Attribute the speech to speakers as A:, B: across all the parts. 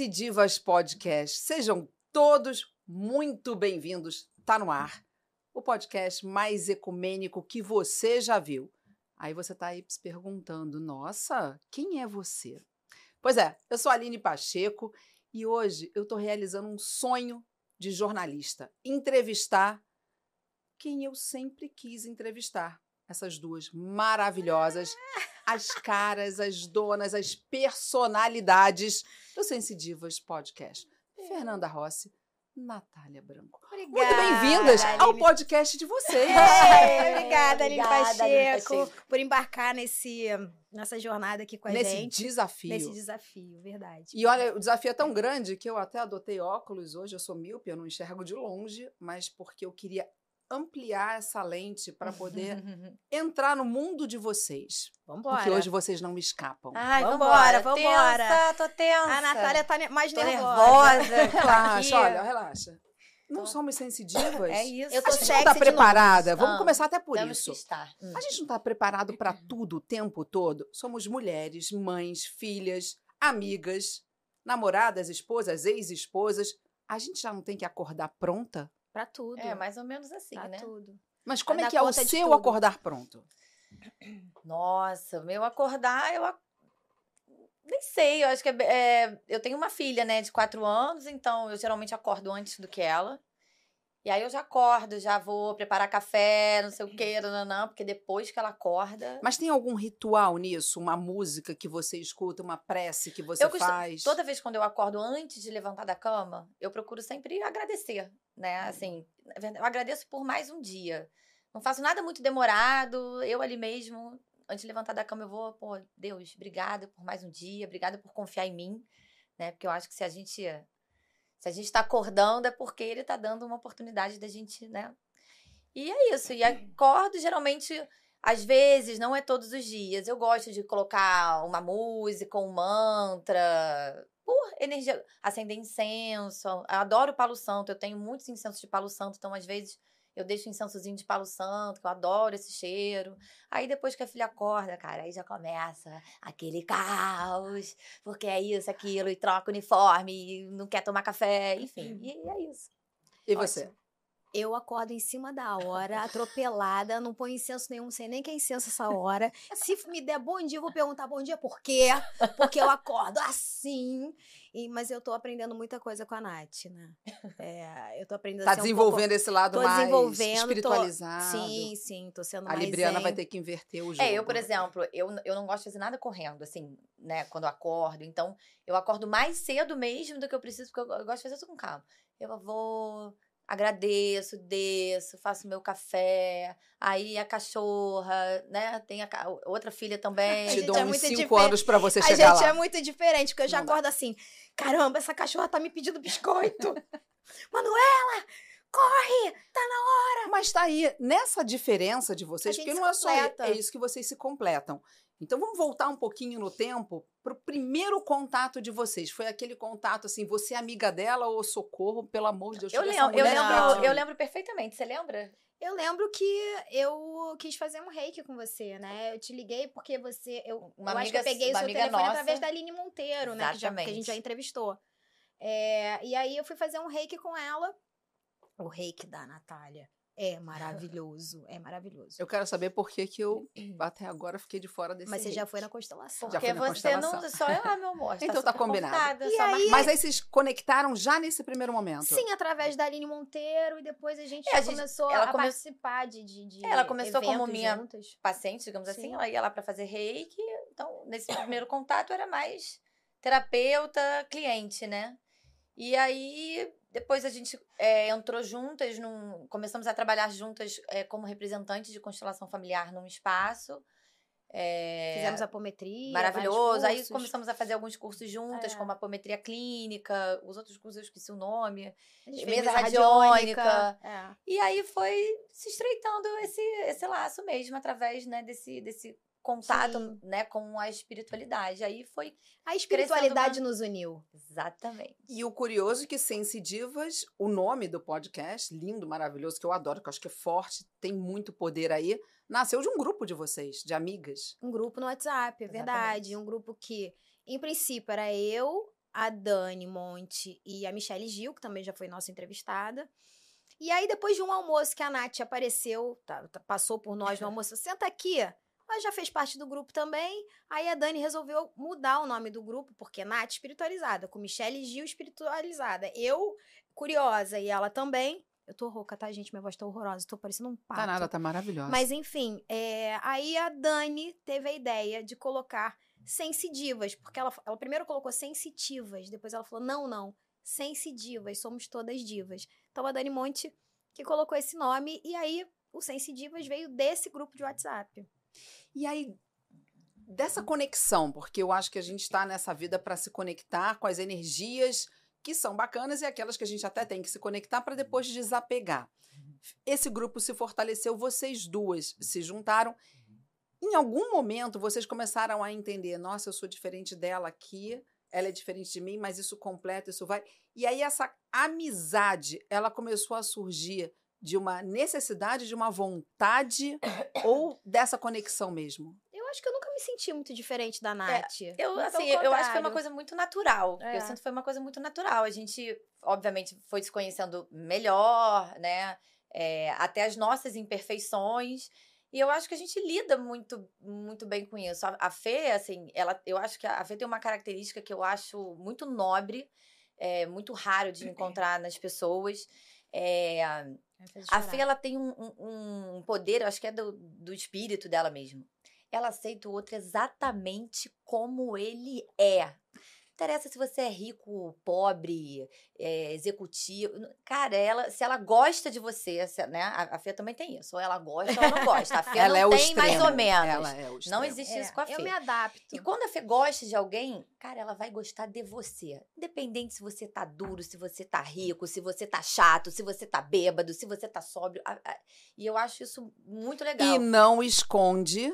A: Sense Divas Podcast. Sejam todos muito bem-vindos. Tá no ar. O podcast mais ecumênico que você já viu. Aí você tá aí se perguntando: nossa, quem é você? Pois é, eu sou a Aline Pacheco e hoje eu tô realizando um sonho de jornalista: entrevistar quem eu sempre quis entrevistar. Essas duas maravilhosas, as caras, as donas, as personalidades do Sense Divas Podcast. Fernanda Rossi, Natália Branco.
B: Obrigada,
A: Muito bem-vindas ao podcast de vocês.
B: É, obrigada, Aline
C: Obrigada, Aline
B: Pacheco,
C: Pacheco.
B: por embarcar nesse, nessa jornada aqui com a
A: Nesse
B: gente.
A: desafio.
B: Nesse desafio, verdade.
A: E olha, o desafio é tão grande que eu até adotei óculos hoje. Eu sou míope, eu não enxergo de longe, mas porque eu queria ampliar essa lente para poder entrar no mundo de vocês.
B: Vambora.
A: Porque hoje vocês não me escapam.
C: Ai,
B: Vambora,
C: vambora,
B: vambora.
C: Tensa, tô tensa.
B: A Natália tá mais
C: Tô
B: nervosa.
C: nervosa.
A: Relaxa, olha, relaxa. Não
C: Tô.
A: somos sensitivas?
C: É isso.
B: Eu tô
A: A gente não tá preparada. Vamos
C: Ah,
A: começar até por
C: Temos
A: isso.
C: que estar. Hum.
A: A gente não está preparado para tudo o tempo todo. Somos mulheres, mães, filhas, amigas, namoradas, esposas, ex-esposas. A gente já não tem que acordar pronta?
B: Pra tudo.
C: É, mais ou menos assim,
B: pra
C: né?
B: tudo.
A: Mas como
B: Pra
A: é que é o seu
B: tudo.
A: acordar pronto?
C: Nossa, meu acordar, eu. ac- Nem sei, eu acho que é, é, eu tenho uma filha, né, de quatro anos, então eu geralmente acordo antes do que ela. E aí eu já acordo, já vou preparar café, não sei o quê, nananã, porque depois que ela acorda.
A: Mas tem algum ritual nisso? Uma música que você escuta, uma prece que você
C: Eu
A: faz?
C: Toda vez quando eu acordo antes de levantar da cama, eu procuro sempre agradecer, né? Assim, na verdade, eu agradeço por mais um dia. Não faço nada muito demorado, eu ali mesmo, antes de levantar da cama, eu vou, pô, Deus, obrigada por mais um dia, obrigada por confiar em mim, né? Porque eu acho que se a gente se a gente tá acordando é porque ele tá dando uma oportunidade da gente, né? E é isso, e acordo geralmente às vezes, não é todos os dias. Eu gosto de colocar uma música, um mantra, por energia, acender incenso. Eu adoro Palo Santo, eu tenho muitos incensos de Palo Santo, então às vezes eu deixo um incensozinho de Palo Santo, que eu adoro esse cheiro. Aí depois que a filha acorda, cara, aí já começa aquele caos, porque é isso, aquilo, e troca uniforme, e não quer tomar café, enfim, e é isso.
A: E você?
B: Eu acordo em cima da hora, atropelada, não ponho incenso nenhum, não sei nem que é incenso essa hora. Se me der bom dia, eu vou perguntar bom dia por quê? Porque eu acordo assim. E- mas eu tô aprendendo muita coisa com a Nath, né? É, eu tô aprendendo
A: Tá
B: a ser um
A: desenvolvendo esse lado
B: tô
A: mais
B: desenvolvendo, tô-
A: espiritualizado.
B: pouco... Sim, sim, tô sendo
A: A
B: mais
A: Libriana
B: zen.
A: vai ter que inverter o jogo.
C: É, eu, por exemplo, eu, eu não gosto de fazer nada correndo, assim, né, quando eu acordo. Então, eu acordo mais cedo mesmo do que eu preciso, porque eu, eu gosto de fazer tudo com calma. Eu vou, agradeço, desço, faço meu café, aí a cachorra, né, tem a ca- outra filha também.
B: A
A: Te
B: gente
A: dou
B: é
A: uns
B: muito
A: cinco
B: diferente.
A: anos pra você
B: A
A: chegar
B: gente
A: lá.
B: é muito diferente, porque eu já
A: Não dá.
B: acordo assim: caramba, essa cachorra tá me pedindo biscoito. Manuela, corre!
A: Mas tá aí, nessa diferença de vocês,
B: A
A: porque não é só é isso que vocês se completam. Então vamos voltar um pouquinho no tempo pro primeiro contato de vocês. Foi aquele contato assim, você é amiga dela ou socorro, pelo amor de Deus.
C: Eu lembro, eu lembro, eu lembro perfeitamente. Você lembra?
B: Eu lembro que eu quis fazer um reiki com você, né? Eu te liguei porque você. Eu,
C: Uma
B: eu acho que eu
C: amiga-
B: peguei o seu
C: amiga
B: telefone
C: nossa.
B: através da Aline Monteiro, né? Que, já, que a gente já entrevistou. É, e aí eu fui fazer um reiki com ela. O reiki da Natália. É maravilhoso. É maravilhoso.
A: Eu quero saber por que, que eu até agora fiquei de fora desse
B: Mas você já foi na constelação.
A: Já
C: Porque
A: fui na
C: você não só ah, meu amor, você
A: Então tá combinado.
B: E aí-.
A: Mas aí vocês conectaram já nesse primeiro momento.
B: Sim, através da Aline Monteiro. E depois a gente,
C: É, a gente-
B: começou
C: ela
B: a
C: come-
B: participar de, de, de
C: Ela começou como minha-
B: juntas.
C: paciente, digamos assim,
B: Sim.
C: ela ia lá para fazer reiki. Então, nesse primeiro contato era mais terapeuta, cliente, né? E aí, depois a gente é, entrou juntas, num, começamos a trabalhar juntas é, como representantes de constelação familiar num espaço. É,
B: Fizemos apometria.
C: Maravilhoso. Aí começamos a fazer alguns cursos juntas,
B: É.
C: como apometria clínica, os outros cursos eu esqueci o nome. Mesa radiônica.
B: É.
C: E aí foi se estreitando esse, esse laço mesmo, através né, desse, desse contato
B: Sim.
C: né, com a espiritualidade. Aí foi
B: A espiritualidade
C: uma-
B: nos uniu.
C: exatamente.
A: E o curioso é que Sense Divas, o nome do podcast, lindo, maravilhoso, que eu adoro, que eu acho que é forte, tem muito poder aí, nasceu de um grupo de vocês, de amigas.
B: Um grupo no WhatsApp, é verdade.
C: Exatamente.
B: Um grupo que, em princípio, era eu, a Dani Monte e a Michelle Gil, que também já foi nossa entrevistada. E aí, depois de um almoço que a Nath apareceu, tá- tá- passou por nós no almoço, senta aqui. Ela já fez parte do grupo também. Aí a Dani resolveu mudar o nome do grupo, porque Nath espiritualizada, com Michelle Gil espiritualizada. Eu, curiosa, e ela também. Eu tô rouca, tá, gente? Minha voz tá horrorosa. Tô parecendo um pato.
A: Tá nada, tá maravilhosa.
B: Mas enfim, é, aí a Dani teve a ideia de colocar sensidivas, porque ela, ela primeiro colocou sensitivas, depois ela falou: não, não, sensidivas, somos todas divas. Então a Dani Monte que colocou esse nome, e aí o Sensidivas veio desse grupo de WhatsApp.
A: E aí, dessa conexão, porque eu acho que a gente está nessa vida para se conectar com as energias que são bacanas e aquelas que a gente até tem que se conectar para depois desapegar. Esse grupo se fortaleceu, vocês duas se juntaram. Em algum momento vocês começaram a entender: nossa, eu sou diferente dela aqui, ela é diferente de mim, mas isso completa, isso vai. E aí essa amizade, ela começou a surgir de uma necessidade, de uma vontade ou dessa conexão mesmo?
B: Eu acho que eu nunca me senti muito diferente da Nath.
C: Eu,
B: Muito
C: assim, eu acho que foi uma coisa muito natural.
B: É.
C: Eu sinto que foi uma coisa muito natural. A gente, obviamente, foi se conhecendo melhor, né? É, até as nossas imperfeições. E eu acho que a gente lida muito, muito bem com isso. A, a Fê, assim, ela, eu acho que a Fê tem uma característica que eu acho muito nobre, é, muito raro de encontrar nas pessoas. É, a Fê, ela tem um, um- um poder, acho que é do, do espírito dela mesmo. Ela aceita o outro exatamente como ele é. Não interessa se você é rico, pobre, é, executivo. Cara, ela, se ela gosta de você, se- né? A, a Fê também tem isso. Ou ela gosta ou ela não gosta. A Fê
A: ela
C: não
A: é o
C: tem mais
A: extremo.
C: ou menos.
A: Ela é o
C: Não
A: extremo.
C: existe
B: É,
C: isso com a Fê.
B: Eu me adapto.
C: E quando a Fê gosta de alguém, cara, ela vai gostar de você. Independente se você tá duro, se você tá rico, se você tá chato, se você tá bêbado, se você tá sóbrio. A- a- E eu acho isso muito legal.
A: E não esconde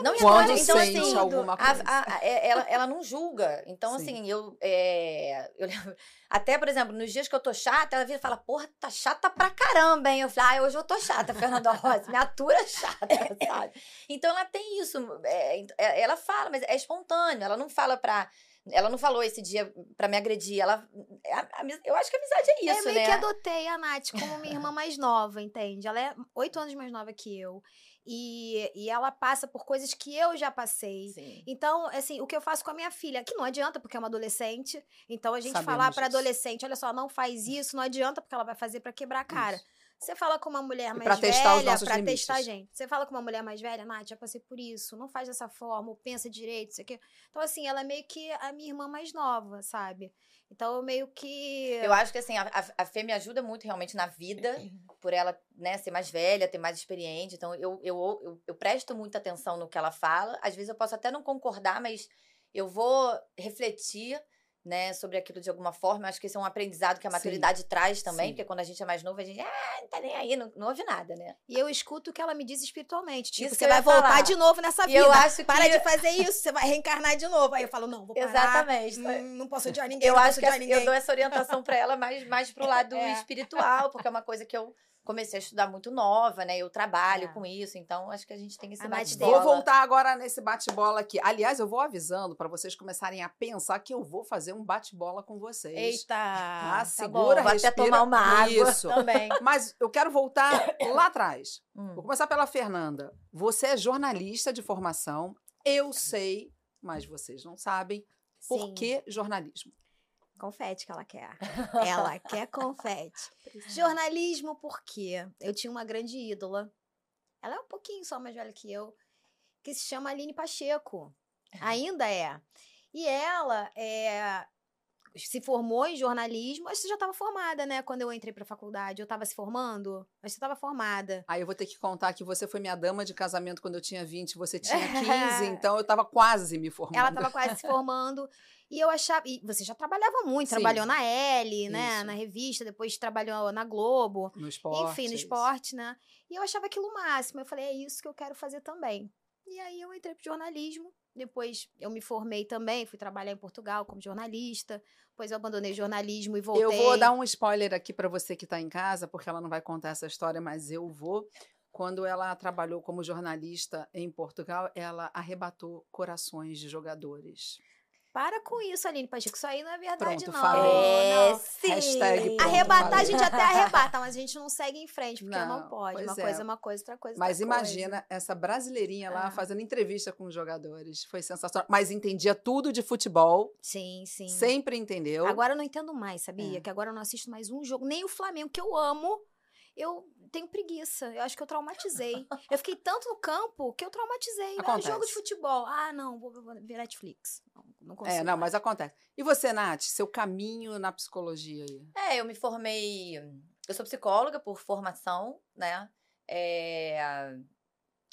C: Não
A: quando
C: então,
A: sente
C: assim,
A: alguma coisa.
C: a- a- é- ela, ela não julga. Então,
A: Sim.
C: assim, eu, é, eu lembro- Até, por exemplo, nos dias que eu tô chata, ela vira e fala, porra, tá chata pra caramba, hein? Eu falo, ah, hoje eu tô chata, Fernanda Rosa, me atura chata, sabe? Então ela tem isso. é, é, ela fala, mas é espontâneo, ela não fala pra. Ela não falou esse dia pra me agredir. Ela, a- a- eu acho que a amizade é isso,
B: eu meio
C: né?
B: que adotei a Nath como minha irmã mais nova, entende? Ela é oito anos mais nova que eu. E, e ela passa por coisas que eu já passei.
C: Sim.
B: Então, assim, o que eu faço com a minha filha, que não adianta porque é uma adolescente. Então, a gente
A: Sabemos
B: falar pra
A: disso.
B: adolescente, olha só, não faz isso, não adianta porque ela vai fazer pra quebrar a cara.
A: Isso.
B: Você fala com uma mulher mais
A: pra
B: velha,
A: testar os nossos
B: pra
A: limites.
B: testar a gente. Você fala com uma mulher mais velha, Nath, já passei por isso, não faz dessa forma, ou pensa direito, isso aqui. Então, assim, ela é meio que a minha irmã mais nova, sabe? Então, eu meio que.
C: Eu acho que assim, a, a, a Fê me ajuda muito realmente na vida, por ela né, ser mais velha, ter mais experiente. Então, eu, eu, eu, eu presto muita atenção no que ela fala. Às vezes eu posso até não concordar, mas eu vou refletir né, sobre aquilo de alguma forma. Eu acho que esse é um aprendizado que a
A: Sim.
C: maturidade traz também,
A: Sim.
C: porque quando a gente é mais novo, a gente, ah, não tá nem aí, não, não ouve nada, né?
B: E eu escuto o que ela me diz espiritualmente. Tipo,
C: Isso
B: você vai voltar
C: falar.
B: de novo nessa
C: E
B: vida.
C: eu acho que.
B: Para de fazer isso, você vai reencarnar de novo. Aí eu falo, não, vou parar.
C: Exatamente.
B: Hum, não posso odiar ninguém.
C: Eu
B: não
C: acho que eu dou essa orientação pra ela mais, mais pro lado
B: É.
C: espiritual, porque é uma coisa que eu comecei a estudar muito nova, né? Eu trabalho
B: É.
C: com isso, então acho que a gente tem esse bate-bola.
A: Vou voltar agora nesse bate-bola aqui. Aliás, eu vou avisando para vocês começarem a pensar que eu vou fazer um bate-bola com vocês.
B: Eita.
A: Tá,
B: tá
A: segura,
B: bom.
C: Vou até
A: respira.
C: tomar uma água
A: Isso.
C: também.
A: Mas eu quero voltar lá atrás.
C: Hum.
A: Vou começar pela Fernanda. Você é jornalista de formação. Eu sei, mas vocês não sabem. Por
B: Sim.
A: que jornalismo?
B: Confete que ela quer. Ela quer confete. Jornalismo, por quê? Eu tinha uma grande ídola. Ela é um pouquinho só mais velha que eu. Que se chama Aline Pacheco. Ainda é. E ela é, se formou em jornalismo. Acho que você já estava formada, né? Quando eu entrei para faculdade. Eu estava se formando. Acho que você estava formada.
A: Aí eu vou ter que contar que você foi minha dama de casamento quando eu tinha 20, você tinha 15, então eu estava quase me formando.
B: Ela estava quase se formando. E eu achava. E você já trabalhava muito,
A: Sim.
B: trabalhou na L, né?
A: Isso.
B: Na revista, depois trabalhou na Globo.
A: no esporte.
B: Enfim, no
A: é isso.
B: esporte, né? E eu achava aquilo o máximo. Eu falei, é isso que eu quero fazer também. E aí eu entrei pro jornalismo. Depois eu me formei também, fui trabalhar em Portugal como jornalista. Depois eu abandonei jornalismo e voltei.
A: Eu vou dar um spoiler aqui para você que está em casa, porque ela não vai contar essa história, mas eu vou. Quando ela trabalhou como jornalista em Portugal, ela arrebatou corações de jogadores.
B: Para com isso, Aline Pacheco. Isso aí não é verdade,
A: Pronto,
B: não.
A: falei.
C: É,
B: não.
C: sim.
A: Hashtag pronto,
B: Arrebatar, a gente até arrebata, mas a gente não segue em frente, porque não,
A: Não,
B: pode. Uma
A: é.
B: coisa é uma coisa, outra coisa é
A: Mas imagina essa brasileirinha lá
B: Ah.
A: fazendo entrevista com os jogadores. Foi sensacional. Mas entendia tudo de futebol,
B: coisa. Sim, sim.
A: sempre entendeu.
B: Agora eu não entendo mais, sabia?
A: É.
B: Que agora eu não assisto mais um jogo, nem o Flamengo, que eu amo. Eu tenho preguiça. Eu acho que eu traumatizei. eu fiquei tanto no campo que eu traumatizei. Ah,
A: Acontece.
B: jogo de futebol. Ah, não, vou, vou ver Netflix. Não, não consigo.
A: é, não,
B: mais.
A: mas acontece. E você, Nath, seu caminho na psicologia aí?
C: É, eu me formei. Eu sou psicóloga por formação, né? É,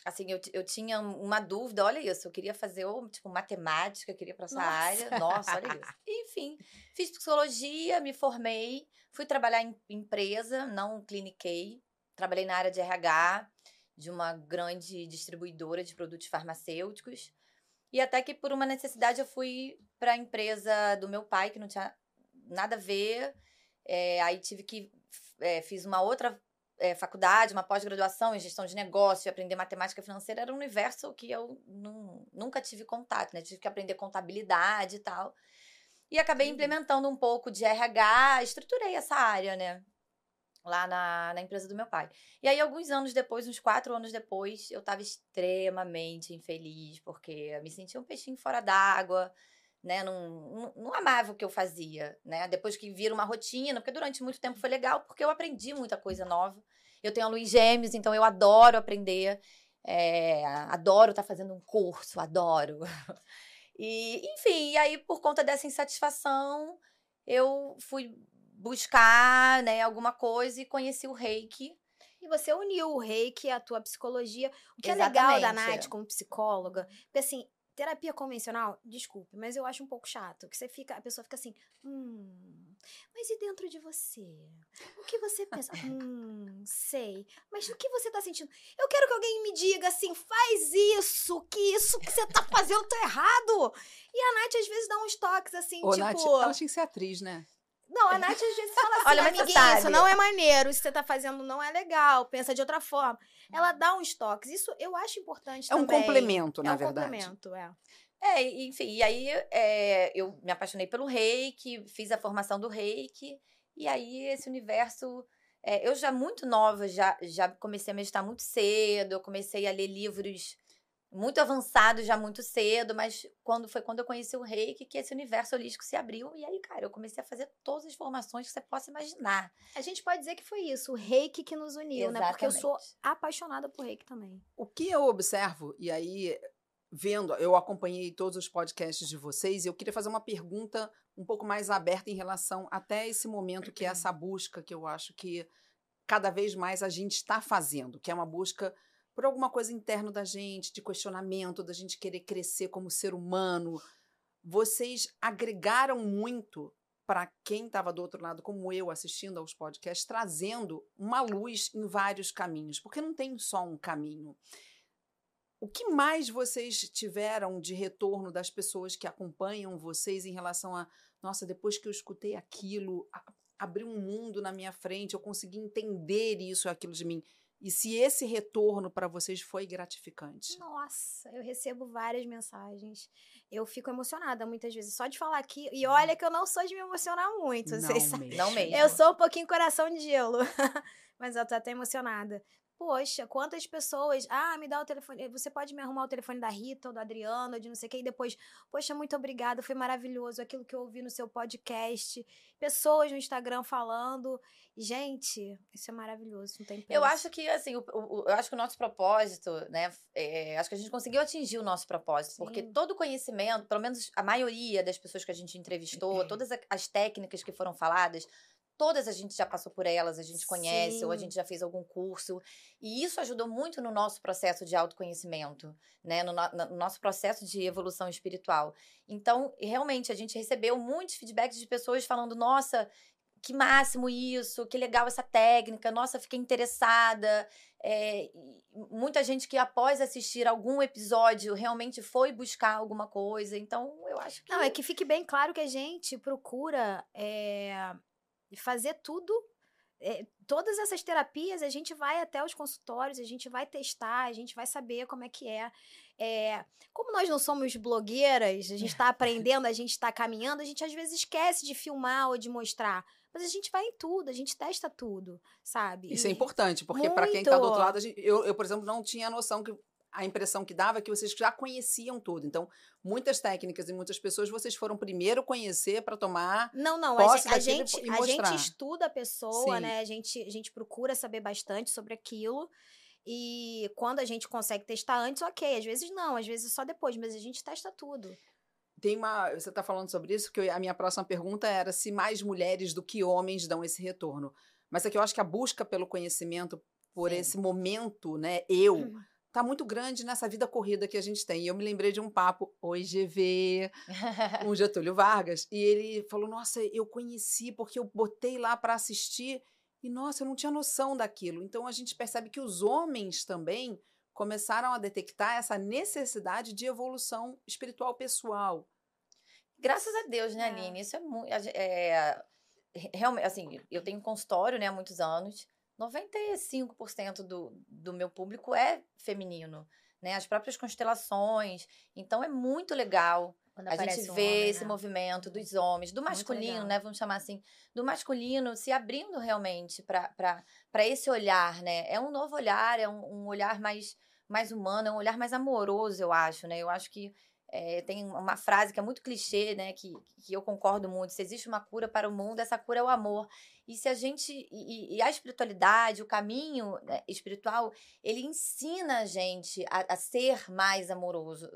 C: assim, eu, eu tinha uma dúvida, olha isso, eu queria fazer, ou, tipo, matemática, eu queria ir pra essa
B: Nossa.
C: área. Nossa, olha isso. Enfim, fiz psicologia, me formei, fui trabalhar em empresa, não cliniquei. Trabalhei na área de RH de uma grande distribuidora de produtos farmacêuticos. E até que por uma necessidade eu fui para a empresa do meu pai, que não tinha nada a ver. É, aí tive que. é, fiz uma outra é, faculdade, uma pós-graduação em gestão de negócio, e aprender matemática financeira. Era um universo que eu nu- nunca tive contato, né? Tive que aprender contabilidade e tal. E acabei implementando um pouco de RH, estruturei essa área, né? Lá na, na empresa do meu pai. E aí, alguns anos depois, uns quatro anos depois, eu tava extremamente infeliz, porque eu me sentia um peixinho fora d'água, né? Não, não, não amava o que eu fazia, né? Depois que vira uma rotina, porque durante muito tempo foi legal, porque eu aprendi muita coisa nova. Eu tenho a Luiz Gêmeos, então eu adoro aprender, é, adoro estar fazendo um curso, adoro. E, enfim, e aí, por conta dessa insatisfação, eu fui buscar, né, alguma coisa e conheci o reiki.
B: E você uniu o reiki à tua psicologia. O que é legal da
C: Exatamente.
B: Nath como psicóloga, porque assim, terapia convencional, desculpe, mas eu acho um pouco chato, que você fica, a pessoa fica assim, hum, mas e dentro de você? O que você pensa? hum, sei. Mas o que você tá sentindo? Eu quero que alguém me diga assim, faz isso, que isso que você tá fazendo tá errado. E a Nath às vezes dá uns toques assim,
A: Ô,
B: tipo...
A: Nath, ela tinha que ser atriz, né?
B: Não, a Nath às vezes fala assim,
C: Olha, mas
B: amiguinha, isso não é maneiro, isso que você tá fazendo não é legal, pensa de outra forma. Ela dá uns toques, isso eu acho importante
A: É um
B: também.
A: complemento,
B: É
A: na
B: um
A: verdade.
B: complemento, é.
C: É, e- enfim, e aí é, eu me apaixonei pelo reiki, fiz a formação do reiki, e aí esse universo. é, eu já muito nova, já, já comecei a meditar muito cedo, eu comecei a ler livros muito avançados já muito cedo, mas quando foi quando eu conheci o reiki que esse universo holístico se abriu, e aí, cara, eu comecei a fazer todas as formações que você possa imaginar.
B: A gente pode dizer que foi isso, o reiki que nos uniu, né? Porque eu sou
C: Exatamente.
B: apaixonada por reiki também.
A: O que eu observo, e aí, vendo, eu acompanhei todos os podcasts de vocês, e eu queria fazer uma pergunta um pouco mais aberta em relação até esse momento, que é essa busca que eu acho que cada vez mais a gente está fazendo, que é uma busca por alguma coisa interna da gente, de questionamento, da gente querer crescer como ser humano. Vocês agregaram muito para quem estava do outro lado, como eu, assistindo aos podcasts, trazendo uma luz em vários caminhos, porque não tem só um caminho. O que mais vocês tiveram de retorno das pessoas que acompanham vocês em relação a, nossa, depois que eu escutei aquilo, abriu um mundo na minha frente, eu consegui entender isso aquilo de mim. E se esse retorno para vocês foi gratificante?
B: Nossa, eu recebo várias mensagens. Eu fico emocionada muitas vezes só de falar aqui. E olha que eu não sou de me emocionar muito, vocês sabem.
A: mesmo.
C: Não mesmo.
B: Eu sou um pouquinho coração de gelo. Mas eu tô até emocionada. Poxa, quantas pessoas. Ah, me dá o telefone. Você pode me arrumar o telefone da Rita ou do Adriano, ou de não sei o quê. E depois, poxa, muito obrigada. Foi maravilhoso aquilo que eu ouvi no seu podcast. Pessoas no Instagram falando. Gente, isso é maravilhoso. Não tem preço.
C: Eu acho que, assim, o, o- eu acho que o nosso propósito, né? é, acho que a gente conseguiu atingir o nosso propósito. Porque
B: Sim.
C: todo o conhecimento, pelo menos a maioria das pessoas que a gente entrevistou, todas as técnicas que foram faladas, todas a gente já passou por elas, a gente conhece, ou a
B: Sim.
C: gente já fez algum curso. E isso ajudou muito no nosso processo de autoconhecimento, né? No, no- no nosso processo de evolução espiritual. Então, realmente, a gente recebeu muitos feedbacks de pessoas falando, nossa que máximo isso, que legal essa técnica, nossa, fiquei interessada. É, muita gente que após assistir algum episódio realmente foi buscar alguma coisa. Então, eu acho que.
B: Não, é que fique bem claro que a gente procura é, fazer tudo é, todas essas terapias a gente vai até os consultórios, a gente vai testar, a gente vai saber como é que é. é como nós não somos blogueiras, a gente está aprendendo, a gente está caminhando, a gente às vezes esquece de filmar ou de mostrar. Mas a gente vai em tudo, a gente testa tudo, sabe?
A: Isso é
B: E-
A: importante, porque para quem está do outro lado, gente- eu, eu, por exemplo, não tinha noção que a impressão que dava é que vocês já conheciam tudo. Então, muitas técnicas e muitas pessoas vocês foram primeiro conhecer para tomar.
B: Não, não, a
A: posse
B: gente, a gente,
A: e
B: a
A: mostrar.
B: gente estuda a pessoa,
A: Sim.
B: né? A gente, a gente procura saber bastante sobre aquilo. E quando a gente consegue testar antes, ok. Às vezes não, às vezes só depois, mas a gente testa tudo.
A: Tem uma. Você está falando sobre isso, que a minha próxima pergunta era se mais mulheres do que homens dão esse retorno. Mas é que eu acho que a busca pelo conhecimento, por
C: Sim.
A: esse momento, né, eu,
B: Uhum.
A: Tá muito grande nessa vida corrida que a gente tem. E eu me lembrei de um papo, oi GV, com o Getúlio Vargas, e ele falou: Nossa, eu conheci porque eu botei lá para assistir e, nossa, eu não tinha noção daquilo. Então a gente percebe que os homens também começaram a detectar essa necessidade de evolução espiritual pessoal.
C: Graças a Deus, né,
B: É.
C: Aline? Isso é muito. É, realmente, assim, eu tenho um consultório, né, há muitos anos. 95% do, do meu público é feminino, né? As próprias constelações. Então é muito legal
B: Quando
C: a gente vê
B: um homem,
C: esse
B: né?
C: movimento dos homens, do masculino, né? Vamos chamar assim, do masculino se abrindo realmente para esse olhar, né? É um novo olhar, é um, um olhar mais, mais humano, é um olhar mais amoroso, eu acho, né? Eu acho que é, tem uma frase que é muito clichê, né? Que, que eu concordo muito. Se existe uma cura para o mundo, essa cura é o amor. E se a gente. E, e- a espiritualidade, o caminho né, espiritual, ele ensina a gente a, a ser mais amoroso.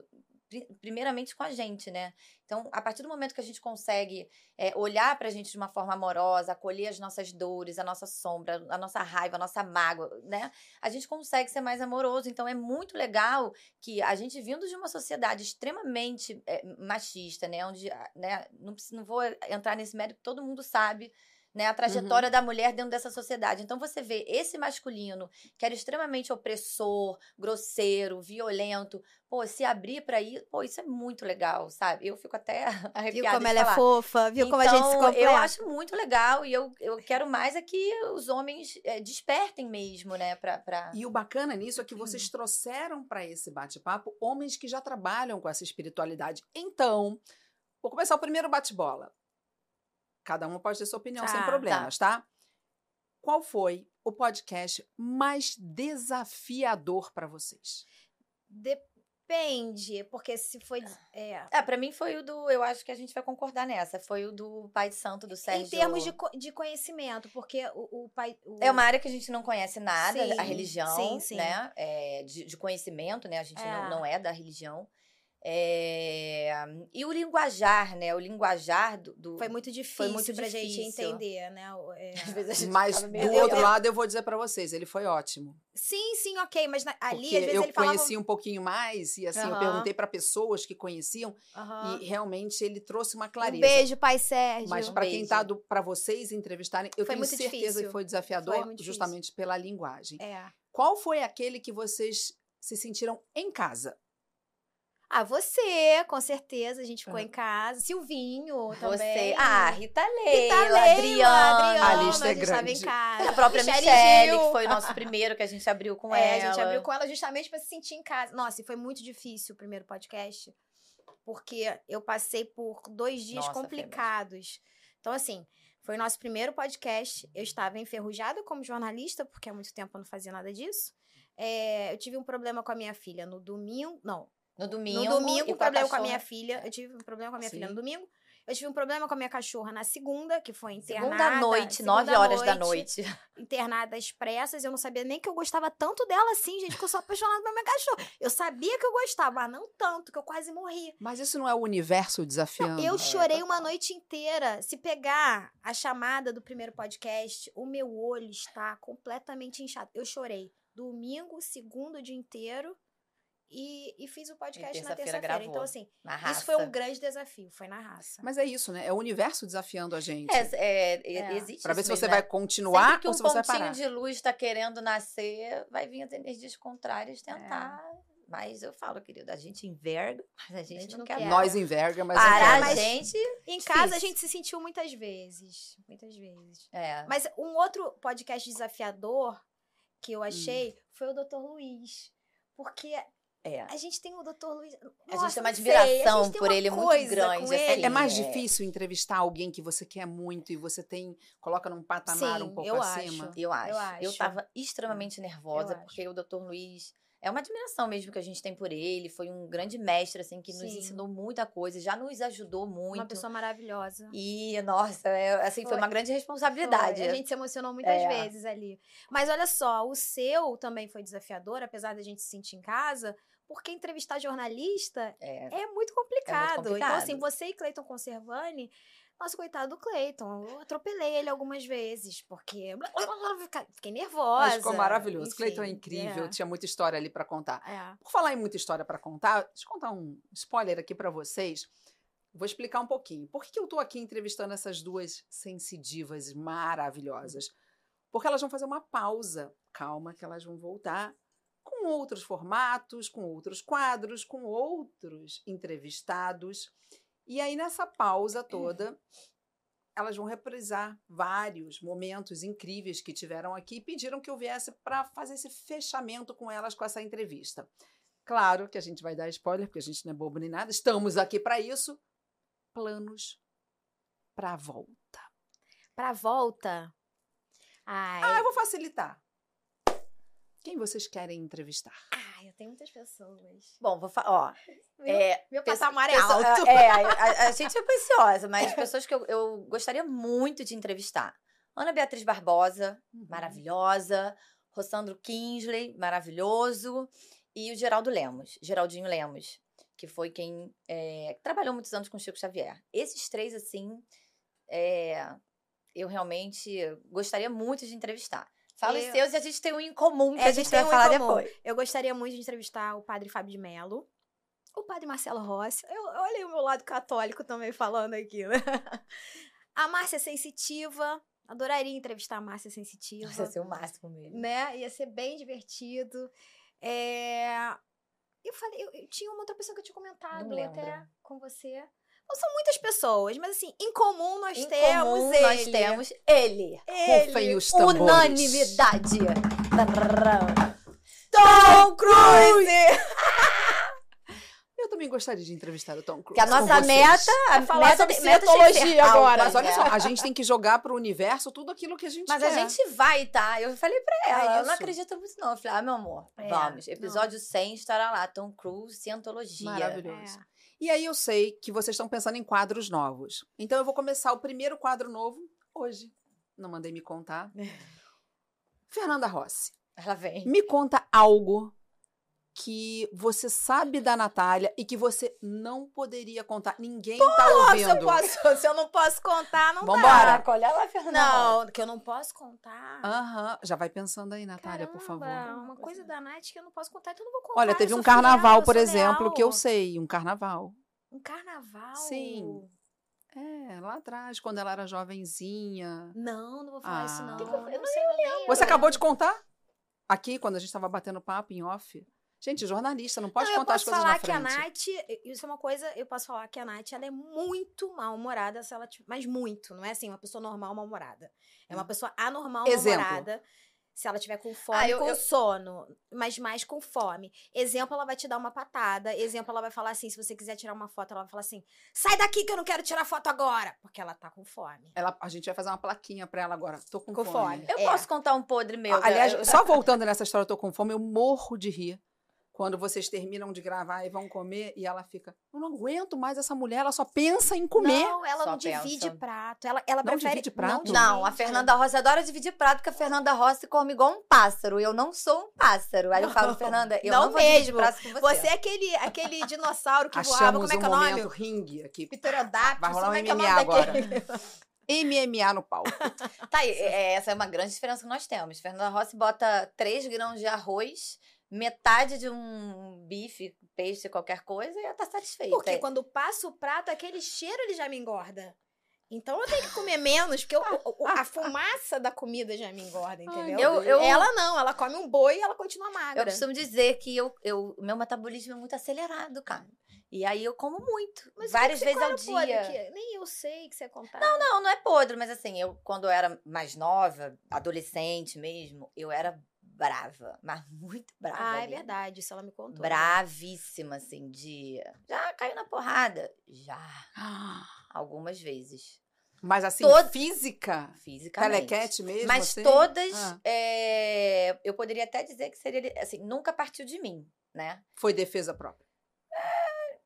C: Pri- Primeiramente com a gente, né? Então, a partir do momento que a gente consegue é, olhar pra gente de uma forma amorosa, acolher as nossas dores, a nossa sombra, a nossa raiva, a nossa mágoa, né? A gente consegue ser mais amoroso. Então, é muito legal que a gente vindo de uma sociedade extremamente é, machista, né? Onde, ah, né? Não, não vou entrar nesse mérito, todo mundo sabe. Né, a trajetória da mulher dentro dessa sociedade. Então você vê esse masculino que era extremamente opressor, grosseiro, violento, pô, se abrir pra ir, pô, isso é muito legal, sabe? Eu fico até arrepiada
B: Viu como ela é
C: falar.
B: fofa? Viu como a gente se
C: Então,
B: completa?
C: Eu acho muito legal e eu, eu quero mais é que os homens é, despertem mesmo, né? Pra, pra...
A: E o bacana nisso é que vocês trouxeram para esse bate-papo homens que já trabalham com essa espiritualidade. Então, vou começar o primeiro bate-bola. Cada um pode ter sua opinião sem
B: Tá,
A: problemas, tá? Qual foi o podcast mais desafiador para vocês?
B: Depende, porque se foi. É,
C: É, pra mim foi o do. Eu acho que a gente vai concordar nessa. Foi o do Pai de Santo do Sérgio.
B: em termos de, de conhecimento, porque o, o pai. o-
C: É uma área que a gente não conhece nada,
B: Sim,
C: a religião,
B: sim, sim.
C: né? É, de, de conhecimento, né? A gente
B: É.
C: Não, não é da religião. É, E o linguajar, né? O linguajar do. do-
B: Foi muito difícil
C: muito
B: pra gente
C: difícil.
B: entender, né? é.
C: Às vezes a gente
A: Mas do
C: meio-
A: outro lado, eu vou dizer para vocês, ele foi ótimo.
B: Sim, sim, ok, mas na- ali
A: porque
B: às vezes
A: eu
B: ele falava.
A: conheci um pouquinho mais e assim, eu perguntei para pessoas que conheciam e realmente ele trouxe uma
B: Um
A: clareza.
B: beijo, pai Sérgio.
A: Mas
C: Um
A: para quem
C: beijo.
A: tá para vocês entrevistarem, eu
B: Foi
A: tenho certeza
B: difícil.
A: que foi desafiador
B: Foi
A: justamente pela linguagem.
B: É.
A: Qual foi aquele que vocês se sentiram em casa?
B: Ah, você, com certeza, a gente ficou
A: Aham.
B: em casa. Silvinho
C: Você.
B: também.
C: Ah, Rita Leila,
B: Rita Leila,
C: Adriana.
B: Adriana,
A: A lista é
B: a gente
A: grande.
B: em casa.
C: A própria Michelle,
B: Gil.
C: que foi o nosso primeiro que a gente abriu com
B: É,
C: ela.
B: a gente abriu com ela justamente pra se sentir em casa. Nossa, e foi muito difícil o primeiro podcast, porque eu passei por dois dias
C: Nossa,
B: complicados. Então, assim, foi o nosso primeiro podcast. Eu estava enferrujada como jornalista, porque há muito tempo eu não fazia nada disso. É, eu tive um problema com a minha filha no domingo. Não,
C: No domingo.
B: no domingo,
C: e
B: um problema com a
C: cachorra.
B: minha filha. Eu tive um problema com a minha filha
A: Sim.
B: no domingo. Eu tive um problema com a minha cachorra na segunda, que foi internada.
C: Segunda noite,
B: segunda
C: nove horas da noite.
B: internada às pressas. Eu não sabia nem que eu gostava tanto dela assim, gente, que eu sou apaixonada pela minha cachorra. Eu sabia que eu gostava, mas não tanto, que eu quase morri.
A: Mas isso não é o universo desafiando?
B: Eu chorei
C: total.
B: uma noite inteira. Se pegar a chamada do primeiro podcast, o meu olho está completamente inchado. Eu chorei domingo, segundo o dia inteiro. E, e fiz o podcast na
C: terça-feira.
B: Então, assim,
C: Na raça.
B: isso foi um grande desafio. Foi na raça.
A: Mas é isso, né? É o universo desafiando a gente.
C: É, é, é,
B: É.
C: existe
A: Para ver
C: isso
A: se você
C: mesmo,
A: vai
C: né?
A: continuar
C: Sempre que
A: ou
C: um
A: se você vai
C: pontinho
A: parar.
C: de luz está querendo nascer, vai vir as energias contrárias tentar Mas eu falo, querido, a gente enverga, mas a gente,
B: gente
C: não,
B: não
C: quer.
B: quer.
A: Nós enverga, mas
C: Para
A: enverga.
C: a gente.
B: Em casa a
C: Difícil.
B: gente se sentiu muitas vezes. Muitas vezes.
C: É.
B: Mas um outro podcast desafiador que
C: Hum.
B: eu achei foi o Dr. Luiz. Porque
C: é.
B: a gente tem o Dr. Luiz.
C: A
B: Nossa,
C: gente tem uma
B: a
C: admiração por
B: uma
C: ele muito grande, assim.
B: ele.
A: É mais
C: É.
A: difícil entrevistar alguém que você quer muito e você tem coloca num patamar
B: Sim,
A: um pouco
B: eu
A: acima.
B: acho.
C: Eu acho. Eu,
B: acho.
C: tava extremamente nervosa,
B: Eu
C: porque o Dr. Luiz é uma admiração mesmo que a gente tem por ele. Foi um grande mestre, assim, que nos
B: Sim.
C: ensinou muita coisa, já nos ajudou muito.
B: Uma pessoa maravilhosa.
C: E, nossa, é, assim, foi,
B: Foi.
C: uma grande responsabilidade.
B: Foi, A gente se emocionou muitas
C: É.
B: vezes ali. Mas olha só, o seu também foi desafiador, apesar da gente se sentir em casa, porque entrevistar jornalista
C: É.
B: é muito complicado. Então,
C: complicado.
B: assim, você e Cleiton Conservani, nossa, coitado do Cleiton. Eu atropelei ele algumas vezes, porque fiquei nervosa.
A: Mas ficou maravilhoso.
B: Enfim,
A: Cleiton é incrível,
B: é.
A: tinha muita história ali pra contar.
B: É.
A: Por falar em muita história pra contar, deixa eu contar um spoiler aqui pra vocês. Vou explicar um pouquinho. Por que que eu tô aqui entrevistando essas duas sensidivas maravilhosas? Porque elas vão fazer uma pausa. Calma, que elas vão voltar com outros formatos, com outros quadros, com outros entrevistados. E aí, nessa pausa toda, elas vão reprisar vários momentos incríveis que tiveram aqui e pediram que eu viesse para fazer esse fechamento com elas com essa entrevista. Claro que a gente vai dar spoiler, porque a gente não é bobo nem nada. Estamos aqui para isso. Planos para volta.
B: Pra volta. Ai,
A: Ah, eu vou facilitar. Quem vocês querem entrevistar?
B: ai, eu tenho muitas pessoas.
C: Bom, vou falar, ó.
B: Meu,
C: É,
B: meu patamar é alto.
C: É, a, a- a gente é preciosa, mas pessoas que eu, eu gostaria muito de entrevistar. Ana Beatriz Barbosa,
A: Uhum.
C: maravilhosa. Rossandro Kinsley, maravilhoso. E o Geraldo Lemos, Geraldinho Lemos, que foi quem é, trabalhou muitos anos com o Chico Xavier. Esses três, assim, é, eu realmente gostaria muito de entrevistar. Fala os
B: Eu-
C: seus e a gente tem um em comum que
B: É,
C: a gente vai
B: tem um em
C: falar depois.
B: Eu gostaria muito de entrevistar o padre Fábio de Mello, o padre Marcelo Rossi. Eu, olha o meu lado católico também falando aqui, né? A Márcia Sensitiva. Adoraria entrevistar a Márcia Sensitiva.
C: Nossa, ia ser o máximo mesmo.
B: né? Ia ser bem divertido. É, Eu falei, eu, eu tinha uma outra pessoa que eu tinha comentado até com você. Não são muitas pessoas, mas assim, em comum nós
C: Em
B: temos
C: comum,
B: ele.
C: nós temos ele.
A: Rufem
B: ele.
A: os tambores.
C: Unanimidade.
B: Tom Cruise!
A: Eu também gostaria de entrevistar o Tom Cruise.
C: Que a nossa meta, a
B: falar
C: meta
B: sobre cientologia agora.
A: Mas olha
C: né?
A: só, a gente tem que jogar pro universo tudo aquilo que a gente
C: Mas
A: quer.
C: a gente vai, tá? Eu falei pra ela, eu não acredito muito não. Eu falei, ah, meu amor,
B: É,
C: vamos. Episódio 100 estará lá, Tom Cruise, Cientologia.
A: Maravilhoso.
B: É.
A: E aí eu sei que vocês estão pensando em quadros novos. Então eu vou começar o primeiro quadro novo hoje. Não mandei me contar. Fernanda Rossi,
C: Ela vem.
A: me conta algo que você sabe da Natália e que você não poderia contar. Ninguém tá
B: Se eu,
A: ouvindo.
B: posso, se eu não posso contar, não
A: Vambora.
B: dá.
C: Caraca, olha lá, Fernanda.
B: Não, que eu não posso contar.
A: Aham. Já vai pensando aí, Natália, por favor.
B: Caramba, Uma coisa da Nath que eu não posso contar, então eu não vou contar.
A: Olha,
B: eu
A: teve um carnaval,
B: eu
A: por exemplo, que eu sei. Um carnaval.
B: Um carnaval?
A: Sim. É, lá atrás, quando ela era jovenzinha.
B: Não, não vou falar isso,
A: Ah.
B: não.
A: Que
C: que eu- eu
B: não
C: não
B: sei nem.
A: Você acabou de contar? Aqui, quando a gente estava batendo papo em off. Gente, jornalista, não pode
B: não,
A: contar
B: eu
A: as
B: posso
A: coisas
B: falar
A: na
B: que a
A: frente.
B: Nath, isso é uma coisa, eu posso falar que a Nath, ela é muito mal-humorada, se ela tiver- mas muito, não é assim, uma pessoa normal mal-humorada. É uma
A: Hum.
B: pessoa anormal mal-humorada. Se ela tiver com fome,
C: Ah, eu-
B: com
C: eu-
B: sono, mas mais com fome. Exemplo, ela vai te dar uma patada. Exemplo, ela vai falar assim, se você quiser tirar uma foto, ela vai falar assim, sai daqui que eu não quero tirar foto agora, porque ela tá com fome.
A: Ela, a gente vai fazer uma plaquinha pra ela agora. Tô com,
B: Com
A: fome.
B: fome.
C: Eu
B: É.
C: posso contar um podre meu.
A: Ah, Aliás,
C: eu-
A: só voltando nessa história, eu tô com fome, eu morro de rir. Quando vocês terminam de gravar e vão comer, e ela fica, eu não aguento mais essa mulher, ela só pensa em comer.
B: Não, ela
C: Só
B: não divide
C: pensa.
B: prato. Ela, ela
A: Não
B: prefere...
A: divide prato?
C: Não, a
B: divide.
C: Fernanda Rossi adora dividir prato, porque a Fernanda Rossi come igual um pássaro. Eu não sou um pássaro. Aí eu falo,
B: Não,
C: Fernanda, eu
B: não
C: não, vou dividir
B: mesmo.
C: prato com você.
B: Você é aquele, aquele dinossauro que voava,
A: Achamos
B: como é que é
A: um
B: o nome?
A: momento ringue aqui.
B: Pterodáctilo.
A: Vai rolar
B: como
A: um
B: é que é o
A: MMA
B: nome
A: agora.
B: daquele?
A: MMA no palco.
C: Tá aí, é, essa é uma grande diferença que nós temos. Fernanda Rossi bota 3 grãos de arroz, metade de um bife, peixe, qualquer coisa, e ela tá satisfeita.
B: Porque quando passa o prato, aquele cheiro ele já me engorda. Então eu tenho que comer menos, porque eu- a fumaça da comida já me engorda, entendeu?
C: Eu- eu-
B: Ela não, ela come um boi e ela continua magra.
C: Eu costumo dizer que eu, eu, o meu metabolismo é muito acelerado, cara. E aí eu como muito.
B: Mas
C: várias vezes ao dia.
B: que- Nem eu sei que você ia contar.
C: Não, não, não é podre, mas assim, eu, quando eu era mais nova, adolescente mesmo, eu era brava. Mas muito brava.
B: Ah, é
C: ali.
B: verdade, isso ela me contou.
C: Bravíssima, assim, de. Já caiu na porrada? Já.
A: Ah,
C: Algumas vezes.
A: Mas assim,
C: Todo-
A: física?
C: Fisicamente.
A: Telequete mesmo?
C: Mas
A: assim?
C: todas,
A: Ah.
C: é, eu poderia até dizer que seria, assim, nunca partiu de mim, né?
A: Foi defesa própria.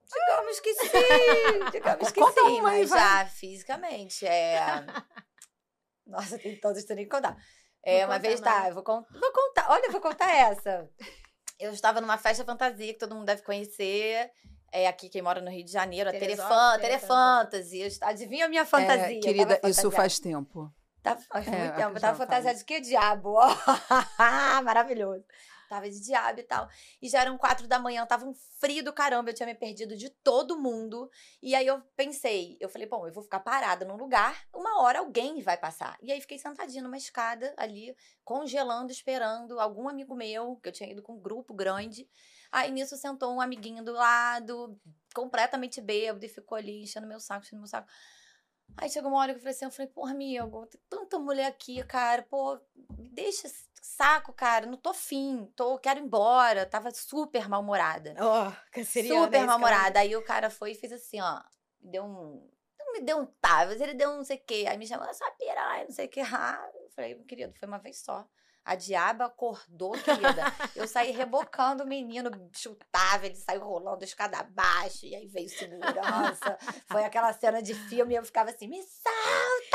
C: Digamos que sim, digamos que
A: Conta
C: sim,
A: uma
C: mas
A: vai.
C: já fisicamente, é... Nossa, tem todas que eu nem contar. É, uma vez, tá, eu vou, con- vou contar, olha, eu vou contar essa. Eu estava numa festa fantasia que todo mundo deve conhecer, é aqui quem mora no Rio de Janeiro, a
B: Teresópolis,
C: Telefantasy. Adivinha a minha fantasia?
A: É, querida, isso faz tempo.
C: Tá, faz
A: É,
C: muito tempo. Eu tava fantasiada de que diabo? Maravilhoso. Tava de diabo e tal. E já eram quatro da manhã, tava um frio do caramba, eu tinha me perdido de todo mundo. E aí eu pensei, eu falei, bom, eu vou ficar parada num lugar, uma hora alguém vai passar. E aí fiquei sentadinha numa escada ali, congelando, esperando algum amigo meu, que eu tinha ido com um grupo grande. Aí nisso sentou um amiguinho do lado, completamente bêbado, e ficou ali enchendo meu saco, enchendo meu saco. Aí chegou uma hora que eu falei assim, eu falei, porra, amigo, tem tanta mulher aqui, cara, pô, me deixa saco, cara, não tô fim, tô, quero ir embora, tava super mal-humorada.
B: Ó, canceriana,
C: Super
B: é isso que ela-
C: mal-humorada. Aí o cara foi e fez assim, ó, me deu um, não me deu um tá, mas ele deu um não sei o quê, aí me chamou, essa piranha, não sei o quê, ah, eu falei, querido, foi uma vez só. A diaba acordou, querida. Eu saí rebocando o menino, chutava, ele saiu rolando a escada abaixo, e aí veio segurança. Foi aquela cena de filme, e eu ficava assim, me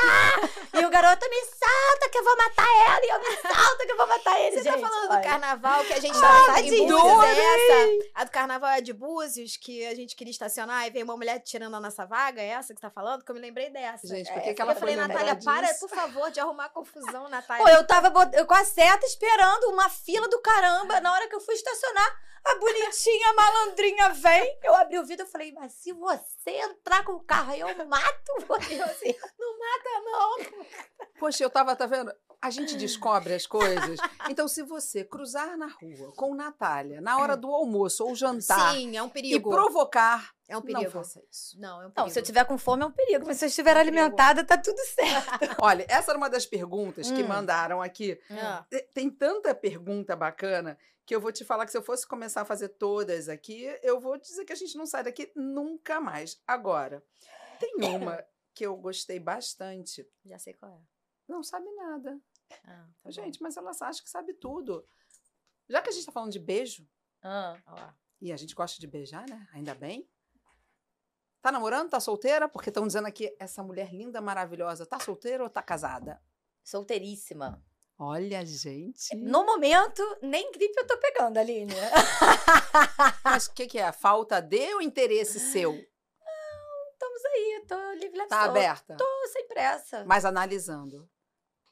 C: salta! E o garoto, me salta que eu vou matar ela, e eu me salta que eu vou matar ele,
B: Você
C: gente.
B: tá falando
C: olha.
B: do carnaval que a gente
C: Ah,
B: tava em
C: tadinho.
B: Búzios, é essa? A do carnaval é de Búzios, que a gente queria estacionar e veio uma mulher tirando a nossa vaga, é essa que você tá falando? Que eu me lembrei dessa.
A: Gente,
C: É,
A: por que,
C: essa
A: que ela
B: eu falei, Natália, para, por favor, de arrumar confusão, Natália.
C: Pô, eu tava bot- eu com a seta esperando uma fila do caramba. Na hora que eu fui estacionar, a bonitinha, a malandrinha vem. Eu abri o vidro e falei, mas se você entrar com o carro aí, eu mato você. Assim.
B: Não mata, não.
A: Poxa, eu tava, tá vendo? A gente descobre as coisas. Então, se você cruzar na rua com Natália na hora do almoço ou jantar
B: Sim, é um
A: e
B: perigo.
A: provocar,
B: É um
A: não
B: perigo.
A: faça isso.
B: Não, é um perigo.
C: Não, se eu tiver com fome é um perigo, mas se eu estiver
B: É um
C: alimentada, tá tudo certo.
A: Olha, essa era uma das perguntas que
C: Hum.
A: mandaram aqui. Te- Tem tanta pergunta bacana que eu vou te falar que se eu fosse começar a fazer todas aqui, eu vou dizer que a gente não sai daqui nunca mais. Agora, tem uma que eu gostei bastante.
B: já sei qual é.
A: Não sabe nada.
B: Ah, tá bom.
A: Gente, mas ela acha que sabe tudo. Já que a gente tá falando de beijo,
C: Ah.
B: Ó.
A: e a gente gosta de beijar, né? Ainda bem. Tá namorando? Tá solteira? Porque estão dizendo aqui, essa mulher linda, maravilhosa, tá solteira ou tá casada?
C: Solteiríssima.
A: Olha, gente.
C: No momento, nem gripe eu tô pegando, Aline.
A: Mas o que, que é? Falta de ou interesse seu?
C: Estamos aí, tô livre
A: Tá aberta?
C: Tô sem pressa.
A: Mas analisando.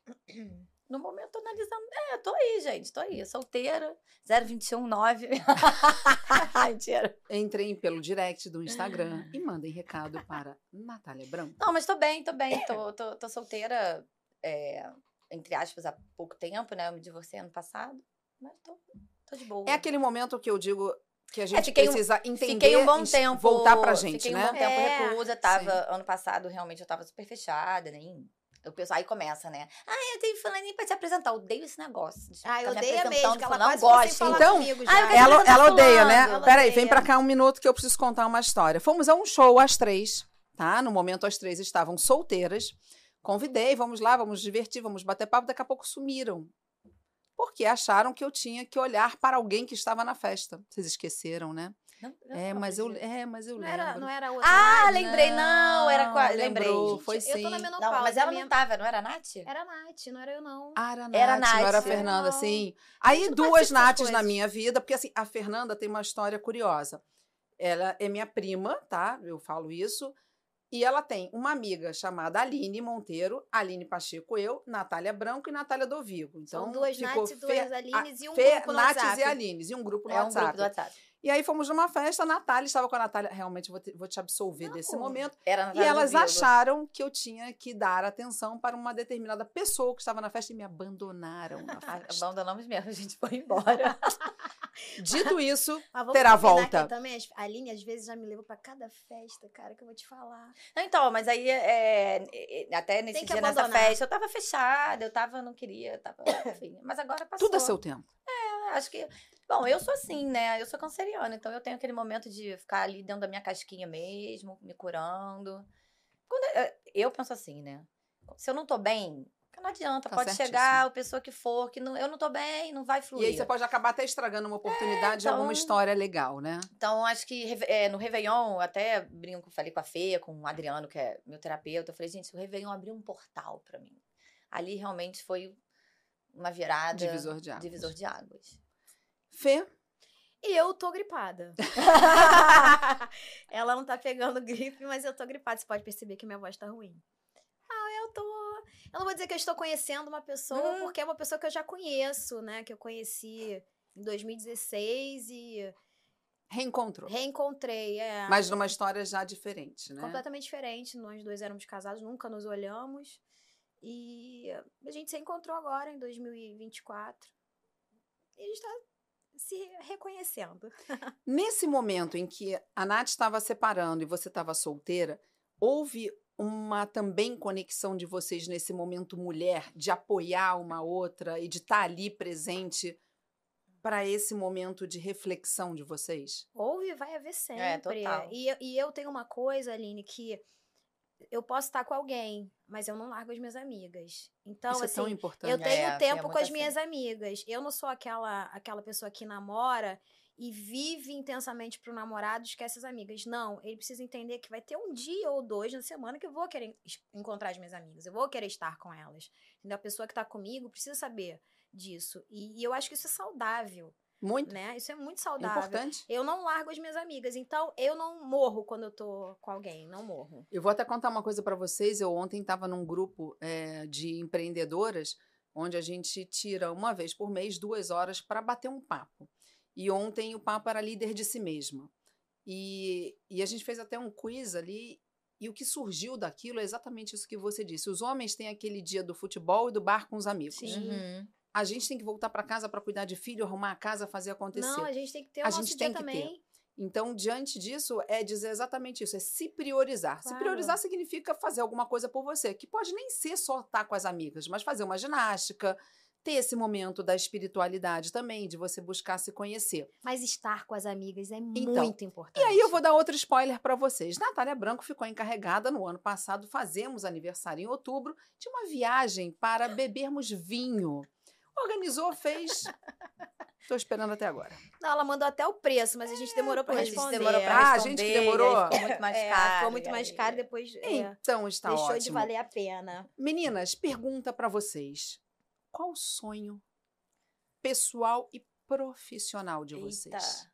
C: No momento, tô analisando. É, tô aí, gente, tô aí. Solteira, 0219. Mentira.
A: Entrem pelo direct do Instagram e mandem recado para Natália Branco.
C: Não, mas tô bem, tô bem. Tô, tô, tô solteira, é, entre aspas, há pouco tempo, né? Eu me divorciei ano passado. Mas tô, tô de boa.
A: É aquele momento que eu digo que a gente
C: fiquei um-
A: precisa entender
C: Fiquei um bom
A: e
C: tempo.
A: voltar pra gente,
C: fiquei
A: né?
C: um bom tempo
B: É,
C: reclusa. Tava, ano passado, realmente, eu tava super fechada, nem. O pessoal aí começa, né? Ah, eu tenho fulaninho pra te apresentar. Eu odeio esse negócio. de
B: Ah, eu odeio mesmo, que ela
C: não
B: falar
A: Então,
B: comigo
C: ah, eu
A: Ela, ela odeia, né?
B: Ela
A: Peraí,
B: odeia.
A: vem pra cá um minuto que eu preciso contar uma história. Fomos a um show às três, tá? No momento as três estavam solteiras. Convidei, vamos lá, vamos divertir, vamos bater papo. Daqui a pouco sumiram. Porque acharam que eu tinha que olhar para alguém que estava na festa. Vocês esqueceram, né?
C: Não, não,
A: É, mas eu, é, mas eu
B: Não
A: lembro.
B: era, não era outra.
C: Ah,
B: Nath?
C: lembrei, não, era qua- lembrei.
A: lembrou, foi
B: Eu tô na
A: sim.
B: menopausa.
C: Não, mas ela
B: minha-
C: não tava, não era a Nath?
B: Era a Nath, não era eu, não.
A: Ah, era a Nath,
C: Era
A: não era a
C: Nath.
A: Fernanda,
B: Não.
A: sim. Aí duas Naths na minha vida, porque assim, a Fernanda tem uma história curiosa. Ela é minha prima, tá? Eu falo isso. E ela tem uma amiga chamada Aline Monteiro, Aline Pacheco, eu, Natália Branco e Natália Dovigo. Então,
B: São duas Naths e duas Alines e um grupo no
A: Naths
B: WhatsApp.
A: e Alines, e um grupo no
C: É um
A: WhatsApp.
C: grupo do WhatsApp.
A: E aí fomos numa festa, a Natália estava com a Natália. Realmente, vou te, vou te absolver desse
B: Não.
A: momento.
C: Era
A: E elas acharam que eu tinha que dar atenção para uma determinada pessoa que estava na festa e me abandonaram na
C: Ah,
A: festa.
C: Abandonamos mesmo, a gente foi embora.
A: Dito isso,
B: Mas
A: Terá volta.
B: que também, a Aline às vezes já me leva pra cada festa, cara, que eu vou te falar.
C: Não, Então, mas aí, é, é, até nesse dia, nessa
B: abandonar.
C: festa, eu tava fechada, eu tava, não queria, eu tava, enfim. Mas agora passou.
A: tudo a seu tempo.
C: É, acho que. Bom, eu sou assim, né? Eu sou canceriana, então eu tenho aquele momento de ficar ali dentro da minha casquinha mesmo, me curando. Quando eu, eu penso assim, né? Se eu não tô bem, não adianta.
A: Tá
C: pode
A: certíssimo.
C: chegar a pessoa que for, que não, eu não tô bem, não vai
A: E
C: fluir.
A: aí você pode acabar até estragando uma oportunidade de alguma
C: então-
A: história legal, né?
C: Então, acho que é, no Réveillon, eu até brinco, falei com a Fê, com o Adriano, que é meu terapeuta. Eu falei, gente, o Réveillon abriu um portal pra mim. Ali realmente foi uma virada.
A: Divisor de águas.
C: Divisor de águas.
A: Fê,
B: E eu tô gripada. Ela não tá pegando gripe, mas eu tô gripada. Você pode perceber que minha voz tá ruim. Eu não vou dizer que eu estou conhecendo uma pessoa, porque é uma pessoa que eu já conheço, né? Que eu conheci em 2016 e
A: reencontrou.
B: reencontrei. É,
A: Mas numa história já diferente, né?
B: completamente diferente. Nós dois éramos casados, nunca nos olhamos. E a gente se encontrou agora em 2024. E a gente tá se reconhecendo.
A: Nesse momento em que a Nath estava separando e você estava solteira, houve uma também conexão de vocês nesse momento mulher, de apoiar uma outra e de estar ali presente para esse momento de reflexão de vocês?
B: Houve, vai haver sempre.
C: É, total.
B: E, eu- e eu tenho uma coisa, Aline, que eu posso estar com alguém, mas eu não largo as minhas amigas. Então,
A: Isso é tão
B: assim,
A: importante.
B: eu tenho
C: É, é
B: tempo
C: muito
B: com as
C: assim.
B: minhas amigas. Eu não sou aquela, aquela pessoa que namora e vive intensamente pro namorado esquece as amigas. Não, ele precisa entender que vai ter um dia ou dois na semana que eu vou querer encontrar as minhas amigas. Eu vou querer estar com elas. Entendeu? A pessoa que tá comigo precisa saber disso. E, e eu acho que isso é saudável,
A: Muito
B: né? Isso é muito saudável.
A: importante.
B: Eu não largo as minhas amigas, então eu não morro quando eu tô com alguém, não morro.
A: Eu vou até contar uma coisa para vocês. Eu ontem estava num grupo eh, de empreendedoras, onde a gente tira uma vez por mês duas horas para bater um papo. E ontem o papo era líder de si mesma. E, e a gente fez até um quiz ali. E o que surgiu daquilo é exatamente isso que você disse. Os homens têm aquele dia do futebol e do bar com os amigos.
B: Sim.
C: Uhum.
A: A gente tem que voltar para casa para cuidar de filho, arrumar a casa, fazer acontecer.
B: Não, a gente tem que ter o
A: A
B: nosso
A: gente
B: dia
A: tem que ter.
B: também.
A: Então, diante disso, é dizer exatamente isso, é se priorizar. Se
B: Claro.
A: priorizar significa fazer alguma coisa por você, que pode nem ser só estar com as amigas, mas fazer uma ginástica, ter esse momento da espiritualidade também, de você buscar se conhecer.
B: Mas estar com as amigas é
A: Então,
B: muito importante.
A: E aí eu vou dar outro spoiler para vocês. Natália Branco ficou encarregada no ano passado, fazemos aniversário em outubro, de uma viagem para bebermos vinho. Organizou, fez. Estou esperando até agora.
B: Não, ela mandou até o preço, mas a gente demorou pra
C: A gente
B: responder.
C: demorou pra
A: Ah, a
C: responder,
A: gente que demorou?
C: Ficou muito mais
B: É,
C: caro.
B: ficou muito mais caro depois. é,
A: Então está
B: deixou
A: ótimo.
B: de valer a pena.
A: Meninas, pergunta para vocês. Qual o sonho pessoal e profissional de vocês?
C: Eita.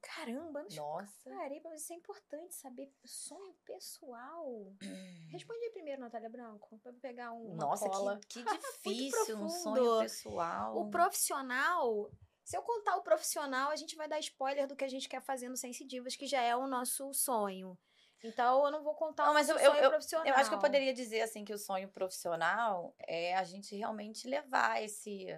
B: Caramba, não
C: Nossa.
B: parei pra isso é importante saber sonho pessoal. Responde aí primeiro, Natália Branco, pra eu pegar um,
C: Nossa,
B: cola.
C: que, que difícil
B: profundo.
C: sonho pessoal.
B: O profissional, se eu contar o profissional, a gente vai dar spoiler do que a gente quer fazer no Sensitivas, que já é o nosso sonho. Então, eu não vou contar
C: Não, mas eu-
B: sonho
C: eu-
B: profissional.
C: Eu acho que eu poderia dizer assim que o sonho profissional é a gente realmente levar esse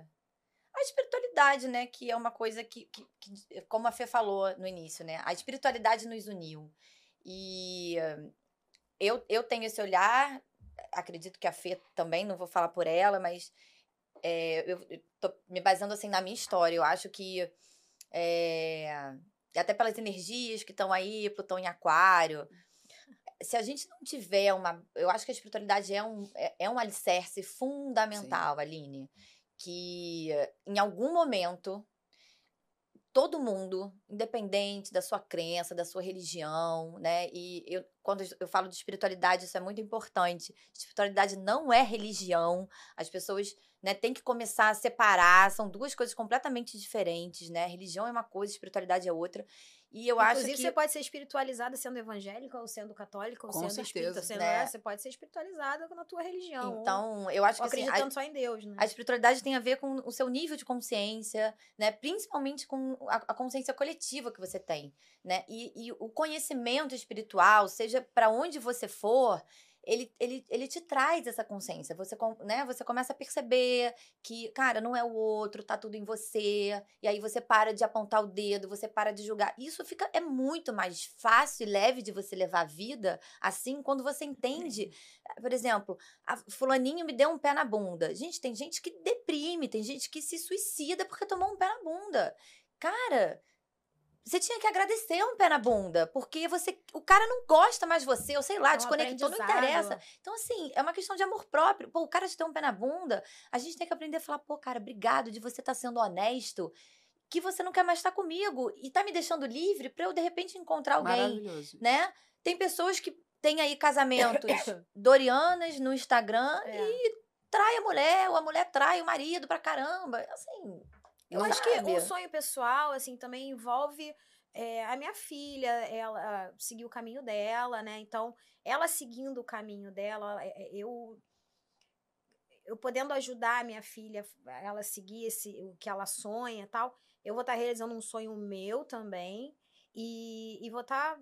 C: a espiritualidade, né, que é uma coisa que, que- que, como a Fê falou no início, né, a espiritualidade nos uniu. E eu, eu tenho esse olhar, acredito que a Fê também, não vou falar por ela, mas é, eu, eu tô me baseando assim na minha história. Eu acho que é, até pelas energias que estão aí, Plutão em Aquário, se a gente não tiver uma. Eu acho que a espiritualidade é um, é, é um alicerce fundamental, Aline. Que em algum momento, todo mundo, independente da sua crença, da sua religião, né? E eu, quando eu falo de espiritualidade, isso é muito importante. Espiritualidade não é religião. As pessoas né? Tem que começar a separar, são duas coisas completamente diferentes, né? Religião é uma coisa, espiritualidade é outra. E eu
B: Inclusive,
C: acho que
B: você pode ser espiritualizada sendo evangélica, ou sendo católica, ou
A: Com
B: sendo
A: certeza,
B: espírita. Sendo,
C: né?
B: é, Você pode ser espiritualizada na tua religião.
C: então, eu acho que assim, a-
B: acreditando só em Deus, né?
C: A espiritualidade tem a ver com o seu nível de consciência, né? Principalmente com a, a consciência coletiva que você tem, né? E, e o conhecimento espiritual, seja para onde você for, ele, ele, ele te traz essa consciência. Você, né? você começa a perceber que, cara, não é o outro, tá tudo em você. E aí você para de apontar o dedo, você para de julgar. Isso fica é muito mais fácil e leve de você levar a vida assim quando você entende. Por exemplo, a fulaninho me deu um pé na bunda. Gente, tem gente que deprime, tem gente que se suicida porque tomou um pé na bunda. Cara, você tinha que agradecer um pé na bunda, porque você, o cara não gosta mais de você, ou sei lá,
B: É um
C: desconectou, não interessa. Então, assim, é uma questão de amor próprio. Pô, o cara te deu um pé na bunda, a gente tem que aprender a falar, pô, cara, obrigado de você estar sendo honesto, que você não quer mais estar comigo e tá me deixando livre pra eu, de repente, encontrar alguém
A: Maravilhoso.
C: né? Tem pessoas que têm aí casamentos dorianas no Instagram
B: É.
C: e trai a mulher, ou a mulher trai o marido pra caramba. Assim,
B: Eu acho que o sonho pessoal, assim, também envolve é, a minha filha, ela seguir o caminho dela, né? Então, ela seguindo o caminho dela, é, é, eu eu podendo ajudar a minha filha, ela seguir esse, o que ela sonha e tal, eu vou estar realizando um sonho meu também e, e vou estar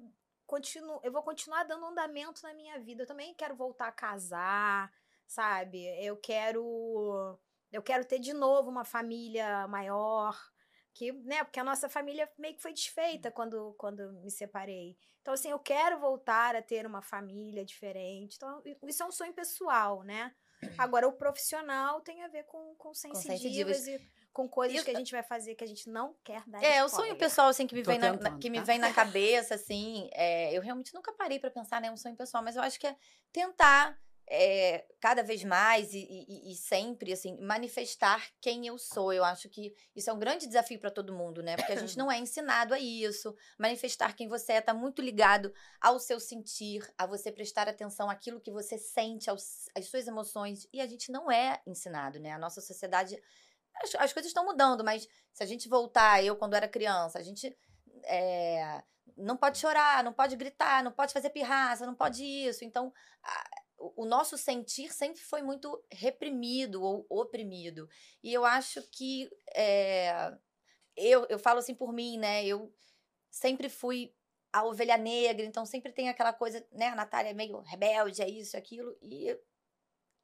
B: continuo, eu vou continuar dando andamento na minha vida. Eu também quero voltar a casar, sabe? Eu quero eu quero ter de novo uma família maior, que, né, porque a nossa família meio que foi desfeita quando quando eu me separei. Então assim, eu quero voltar a ter uma família diferente. Então, isso é um sonho pessoal, né? Agora, o profissional tem a ver com, com sensitivas e com coisas
C: Isso-
B: que a gente vai fazer que a gente não quer dar
C: é, o
B: spoiler.
C: sonho pessoal, assim, que me,
A: Tô
C: vem na, na-
A: tentando,
C: que me
A: tá?
C: vem na cabeça, assim, é, eu realmente nunca parei pra pensar, né, um sonho pessoal, mas eu acho que é tentar é, cada vez mais e, e- e sempre, assim, manifestar quem eu sou. Eu acho que isso é um grande desafio pra todo mundo, né? Porque a gente não é ensinado a isso. Manifestar quem você é tá muito ligado ao seu sentir, a você prestar atenção àquilo que você sente, aos, às suas emoções. E a gente não é ensinado, né? A nossa sociedade. As, as coisas estão mudando, mas se a gente voltar, eu quando era criança, a gente. é, não pode chorar, não pode gritar, não pode fazer pirraça, não pode isso. Então, a- o nosso sentir sempre foi muito reprimido ou oprimido. E eu acho que. é, eu, eu falo assim por mim, né? Eu sempre fui a ovelha negra, então sempre tem aquela coisa, né? A Natália é meio rebelde, é isso, é aquilo. E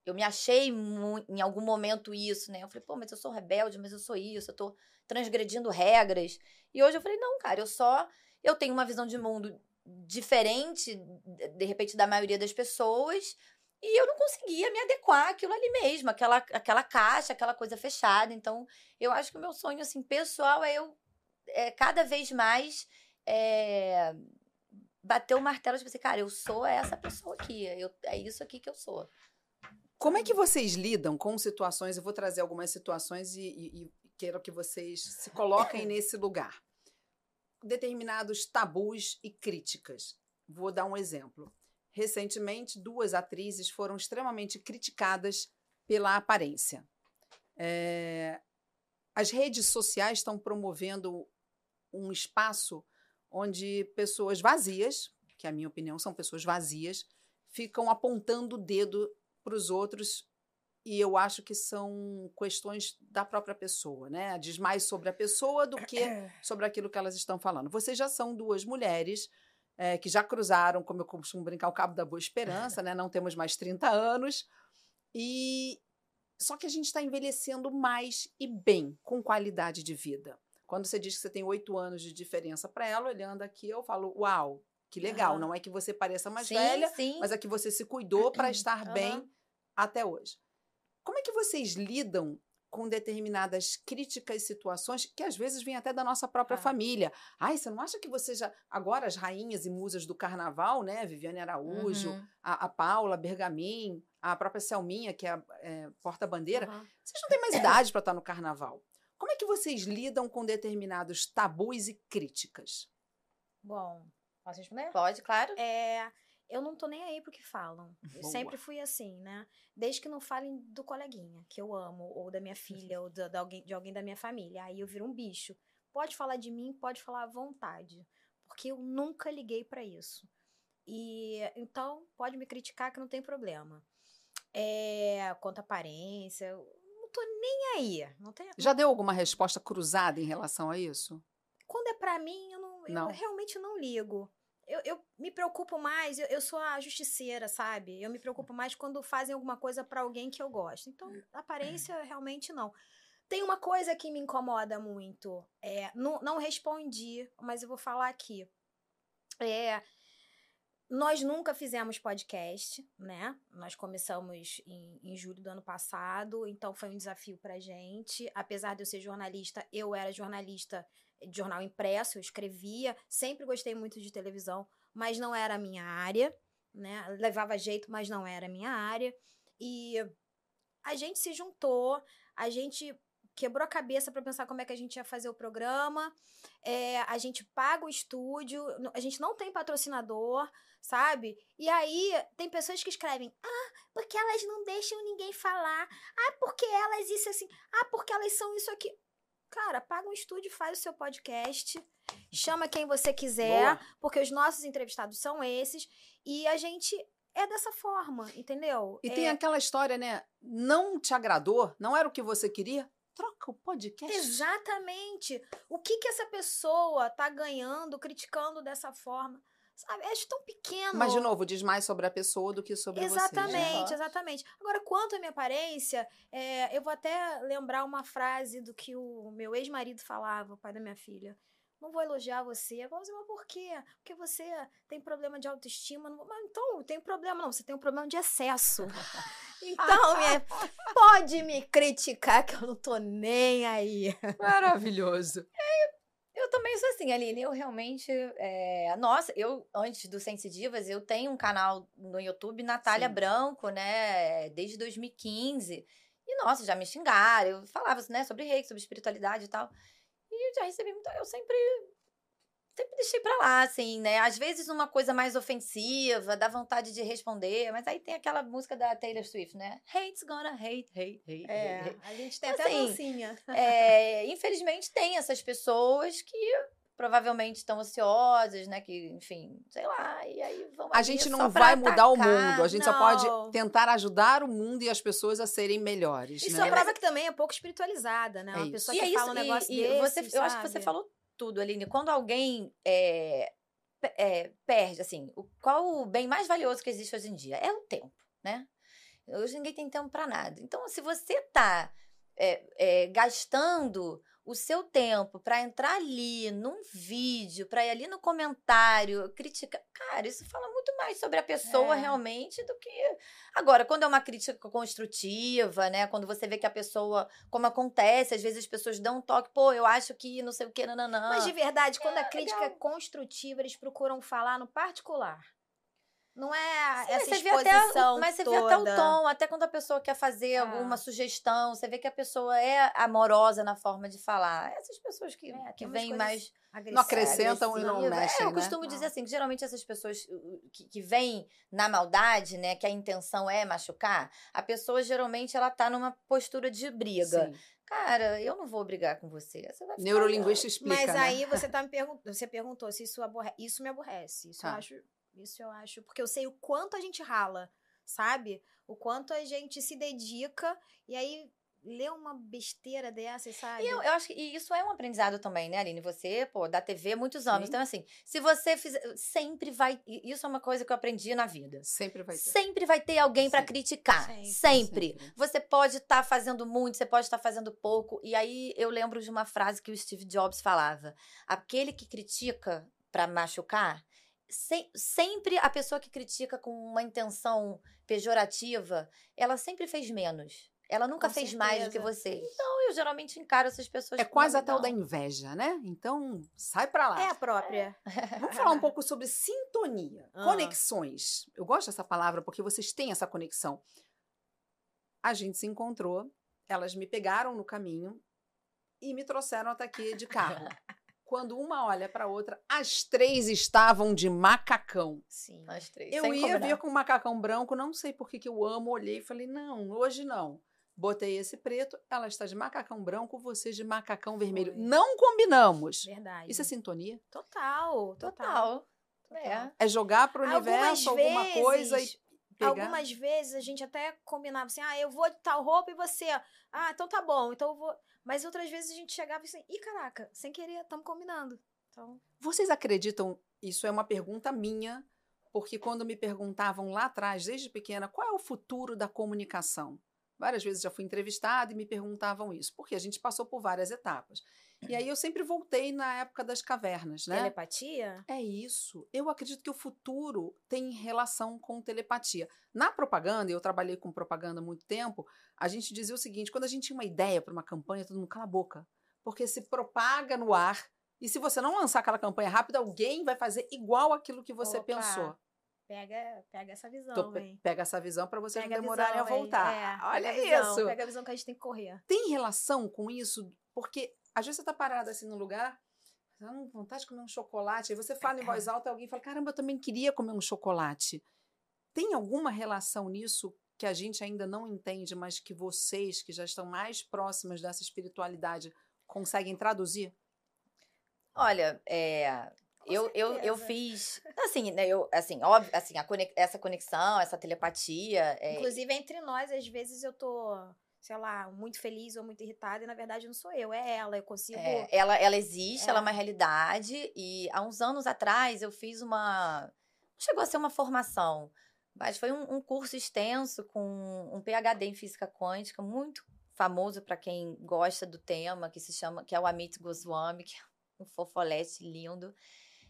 C: eu me achei em algum momento isso, né? Eu falei, pô, mas eu sou rebelde, mas eu sou isso, eu tô transgredindo regras. E hoje eu falei, não, cara, eu só. Eu tenho uma visão de mundo diferente, de- repente, da maioria das pessoas. E eu não conseguia me adequar àquilo ali mesmo, aquela, aquela caixa, aquela coisa fechada. Então, eu acho que o meu sonho, assim, pessoal é eu é, cada vez mais é, bater o martelo de você, cara, eu sou essa pessoa aqui, eu, é isso aqui que eu sou.
A: Como é que vocês lidam com situações? Eu vou trazer algumas situações e, e- e quero que vocês se coloquem nesse lugar. Determinados tabus e críticas. Vou dar um exemplo. Recentemente, duas atrizes foram extremamente criticadas pela aparência. É, as redes sociais estão promovendo um espaço onde pessoas vazias, que a minha opinião são pessoas vazias, ficam apontando o dedo para os outros e eu acho que são questões da própria pessoa, né? Diz mais sobre a pessoa do que sobre aquilo que elas estão falando. Vocês já são duas mulheres eh, que já cruzaram, como eu costumo brincar, o cabo da boa esperança, né? Não temos mais 30 anos. E só que a gente está envelhecendo mais e bem, com qualidade de vida. Quando você diz que você tem oito anos de diferença para ela, olhando aqui, eu falo, uau, que legal.
B: Aham.
A: Não é que você pareça mais
C: sim,
A: velha,
C: sim.
A: mas é que você se cuidou para estar
B: Aham.
A: bem até hoje. Como é que vocês lidam com determinadas críticas, situações que às vezes vêm até da nossa própria
B: Ah.
A: família? Ai, você não acha que você já. Agora, as rainhas e musas do carnaval, né? Viviane Araújo,
C: Uhum.
A: a, a Paula Bergamin, a própria Selminha, que é a é, porta-bandeira,
B: Aham.
A: vocês não têm mais idade para estar no carnaval. Como é que vocês lidam com determinados tabus e críticas?
B: Bom, posso responder?
C: Pode, claro.
B: É, eu não tô nem aí pro que falam. Eu
A: Boa.
B: sempre fui assim, né? Desde que não falem do coleguinha, que eu amo, ou da minha filha, ou da- da alguém, de alguém da minha família. Aí eu viro um bicho. Pode falar de mim, pode falar à vontade. Porque eu nunca liguei pra isso. E então, pode me criticar que não tem problema. É, quanto à aparência, eu não tô nem aí. Não tem,
A: Já deu alguma resposta cruzada em relação a isso?
B: quando é pra mim, eu, não, eu
A: Não.
B: realmente não ligo. Eu, eu me preocupo mais, eu, eu sou a justiceira, sabe? Eu me preocupo mais quando fazem alguma coisa pra alguém que eu gosto. Então, aparência, realmente não. Tem uma coisa que me incomoda muito. É, não, não respondi, mas eu vou falar aqui. É, nós nunca fizemos podcast, né? Nós começamos em, em julho do ano passado, então foi um desafio pra gente. Apesar de eu ser jornalista, eu era jornalista de jornal impresso, eu escrevia, sempre gostei muito de televisão, mas não era a minha área, né? Levava jeito, mas não era a minha área. E a gente se juntou, a gente quebrou a cabeça para pensar como é que a gente ia fazer o programa. É, a gente paga o estúdio, a gente não tem patrocinador, sabe? E aí tem pessoas que escrevem: "Ah, porque elas não deixam ninguém falar. Ah, porque elas isso assim. Ah, porque elas são isso aqui". Cara, paga um estúdio, faz o seu podcast, chama quem você quiser,
A: Boa.
B: porque os nossos entrevistados são esses e a gente é dessa forma, entendeu?
A: E
B: É-
A: tem aquela história, né? Não te agradou? Não era o que você queria? Troca o podcast.
B: Exatamente. O que que essa pessoa tá ganhando criticando dessa forma? Sabe? É tão pequeno.
A: Mas, de novo, diz mais sobre a pessoa do que sobre você. né?
B: Exatamente, exatamente. Agora, quanto à minha aparência, é, eu vou até lembrar uma frase do que o meu ex-marido falava, o pai da minha filha. Não vou elogiar você. Eu vou dizer, mas por quê? Porque você tem problema de autoestima. Não vou- Mas então, não tem problema não. Você tem um problema de excesso. Então, minha, pode me criticar que eu não tô nem aí.
A: Maravilhoso.
C: Eu também sou assim, Aline. Eu realmente. é, Nossa, eu, antes do Sense Divas, eu tenho um canal no YouTube, Natália
A: Sim.
C: Branco, né? Desde 2015. E, nossa, já me xingaram. Eu falava né, sobre reiki, sobre espiritualidade e tal. E eu já recebi muito. Eu sempre. Sempre deixei pra lá, assim, né? Às vezes uma coisa mais ofensiva, dá vontade de responder, mas aí tem aquela música da Taylor Swift, né? Hate's gonna hate, hate, hate, hate, hate.
B: a gente tem
C: Assim,
B: até dancinha.
C: É, infelizmente tem essas pessoas que provavelmente estão ansiosas, né? Que, enfim, sei lá, e aí vão
A: A gente
C: só
A: não vai mudar o mundo. A gente só
B: Não.
A: pode tentar ajudar o mundo e as pessoas a serem melhores.
B: Isso
A: né?
B: é prova que também é pouco espiritualizada, né?
A: É
B: Uma
A: isso.
B: pessoa
C: E
B: que
C: é isso,
B: fala um negócio
C: e, e
B: desse,
C: você, eu acho que você falou tudo, Aline. Quando alguém é, é, perde, assim, o, qual o bem mais valioso que existe hoje em dia? É o tempo, né? Hoje ninguém tem tempo para nada. Então, se você tá é, é, gastando o seu tempo para entrar ali num vídeo, para ir ali no comentário, criticar, cara, isso fala muito mais sobre a pessoa
B: É.
C: realmente do que agora quando é uma crítica construtiva, né? Quando você vê que a pessoa, como acontece, às vezes as pessoas dão um toque, pô, eu acho que não sei o que, nananã.
B: Mas de verdade, quando a
C: É,
B: crítica é
C: legal.
B: construtiva, eles procuram falar no particular. Não é Essa
C: mas você vê até,
B: exposição
C: mas você
B: toda.
C: vê até o tom, até quando a pessoa quer fazer
B: Ah.
C: alguma sugestão, você vê que a pessoa é amorosa na forma de falar. Essas pessoas que,
B: É,
C: que vêm mais
A: Não acrescentam e não
C: agressiva.
A: mexem,
C: É, eu
A: né?
C: costumo dizer
B: Não.
C: assim, que geralmente essas pessoas uh, uh, que, que vêm na maldade, né, que a intenção é machucar, a pessoa geralmente ela tá numa postura de briga.
A: Sim.
C: Cara, eu não vou brigar com você. Você vai
A: Neurolinguista explica.
B: Mas
A: né?
B: aí você tá me perguntando, você perguntou se isso aborre... isso me aborrece. Isso eu
A: Tá.
B: acho, isso eu acho, porque eu sei o quanto a gente rala, sabe? O quanto a gente se dedica e aí lê uma besteira dessa, sabe?
C: E eu, eu acho que e isso é um aprendizado também, né, Aline? Você, pô, da TV há muitos anos.
A: Sim.
C: Então, assim, se você fizer. Sempre vai. Isso é uma coisa que eu aprendi na vida.
A: Sempre vai ter.
C: Sempre vai ter alguém pra
A: Sim.
C: criticar.
B: Sempre.
C: Sempre.
A: Sempre.
C: Você pode estar fazendo muito, você pode estar fazendo pouco. E aí eu lembro de uma frase que o Steve Jobs falava: aquele que critica pra machucar. Se- sempre a pessoa que critica com uma intenção pejorativa, ela sempre fez menos. Ela nunca
B: Com
C: fez mais do que
B: certeza.
C: você. Então eu geralmente encaro essas pessoas
A: É quase a tal da inveja, né? Então, sai pra lá.
B: É a própria.
A: Vamos falar um pouco sobre sintonia,
B: Ah.
A: conexões. Eu gosto dessa palavra porque vocês têm essa conexão. A gente se encontrou, elas me pegaram no caminho e me trouxeram até aqui de carro. quando uma olha para outra, as três estavam de macacão.
B: Sim.
C: Nós três.
A: Eu ia
C: combinar.
A: vir com macacão branco, não sei por que eu amo, olhei e falei, não, hoje não. Botei esse preto, ela está de macacão branco, você de macacão vermelho.
B: Foi.
A: Não combinamos.
B: Verdade.
A: Isso é sintonia?
B: Total, total.
C: Total. É.
A: É jogar pro
B: Algumas
A: universo alguma coisa e
B: vezes-
A: pegar.
B: Algumas vezes a gente até combinava assim, ah, eu vou de tal roupa e você. Ah, então tá bom, então eu vou. Mas outras vezes a gente chegava assim, ih, caraca, sem querer, estamos combinando. Então,
A: Vocês acreditam? Isso é uma pergunta minha, porque quando me perguntavam lá atrás, desde pequena, qual é o futuro da comunicação? Várias vezes já fui entrevistada e me perguntavam isso, porque a gente passou por várias etapas. E aí eu sempre voltei na época das cavernas, né?
B: telepatia?
A: É isso. Eu acredito que o futuro tem relação com telepatia. Na propaganda, e eu trabalhei com propaganda há muito tempo, a gente dizia o seguinte: quando a gente tinha uma ideia para uma campanha, todo mundo cala a boca. Porque se propaga no ar. E se você não lançar aquela campanha rápida, alguém vai fazer igual aquilo que você
B: Opa,
A: pensou.
B: Pega, pega essa visão, hein?
A: pega essa visão para vocês
B: Pega
A: não demorarem a
B: visão, hein?
A: voltar.
B: É,
A: Olha
B: pega a visão,
A: isso.
B: Pega a visão que a gente tem que correr.
A: Tem relação com isso? Porque às vezes você tá parada assim no lugar, ah, não, vontade de comer um chocolate, aí você fala em voz alta e alguém fala, caramba, eu também queria comer um chocolate. Tem alguma relação nisso que a gente ainda não entende, mas que vocês, que já estão mais próximas dessa espiritualidade, conseguem traduzir?
C: Olha, é, eu, eu, eu fiz, assim, né, eu, assim, óbvio, assim, a conex- essa conexão, essa telepatia, é,
B: Inclusive, entre nós, às vezes eu tô, sei lá, muito feliz ou muito irritada, e na verdade não sou eu, é ela. Eu consigo.
C: é, ela, ela existe, ela é
B: É.
C: uma realidade, e há uns anos atrás eu fiz uma, não chegou a ser uma formação, mas foi um, um curso extenso com um PhD em física quântica, muito famoso para quem gosta do tema, que se chama, que é o Amit Goswami, que é um fofolete lindo.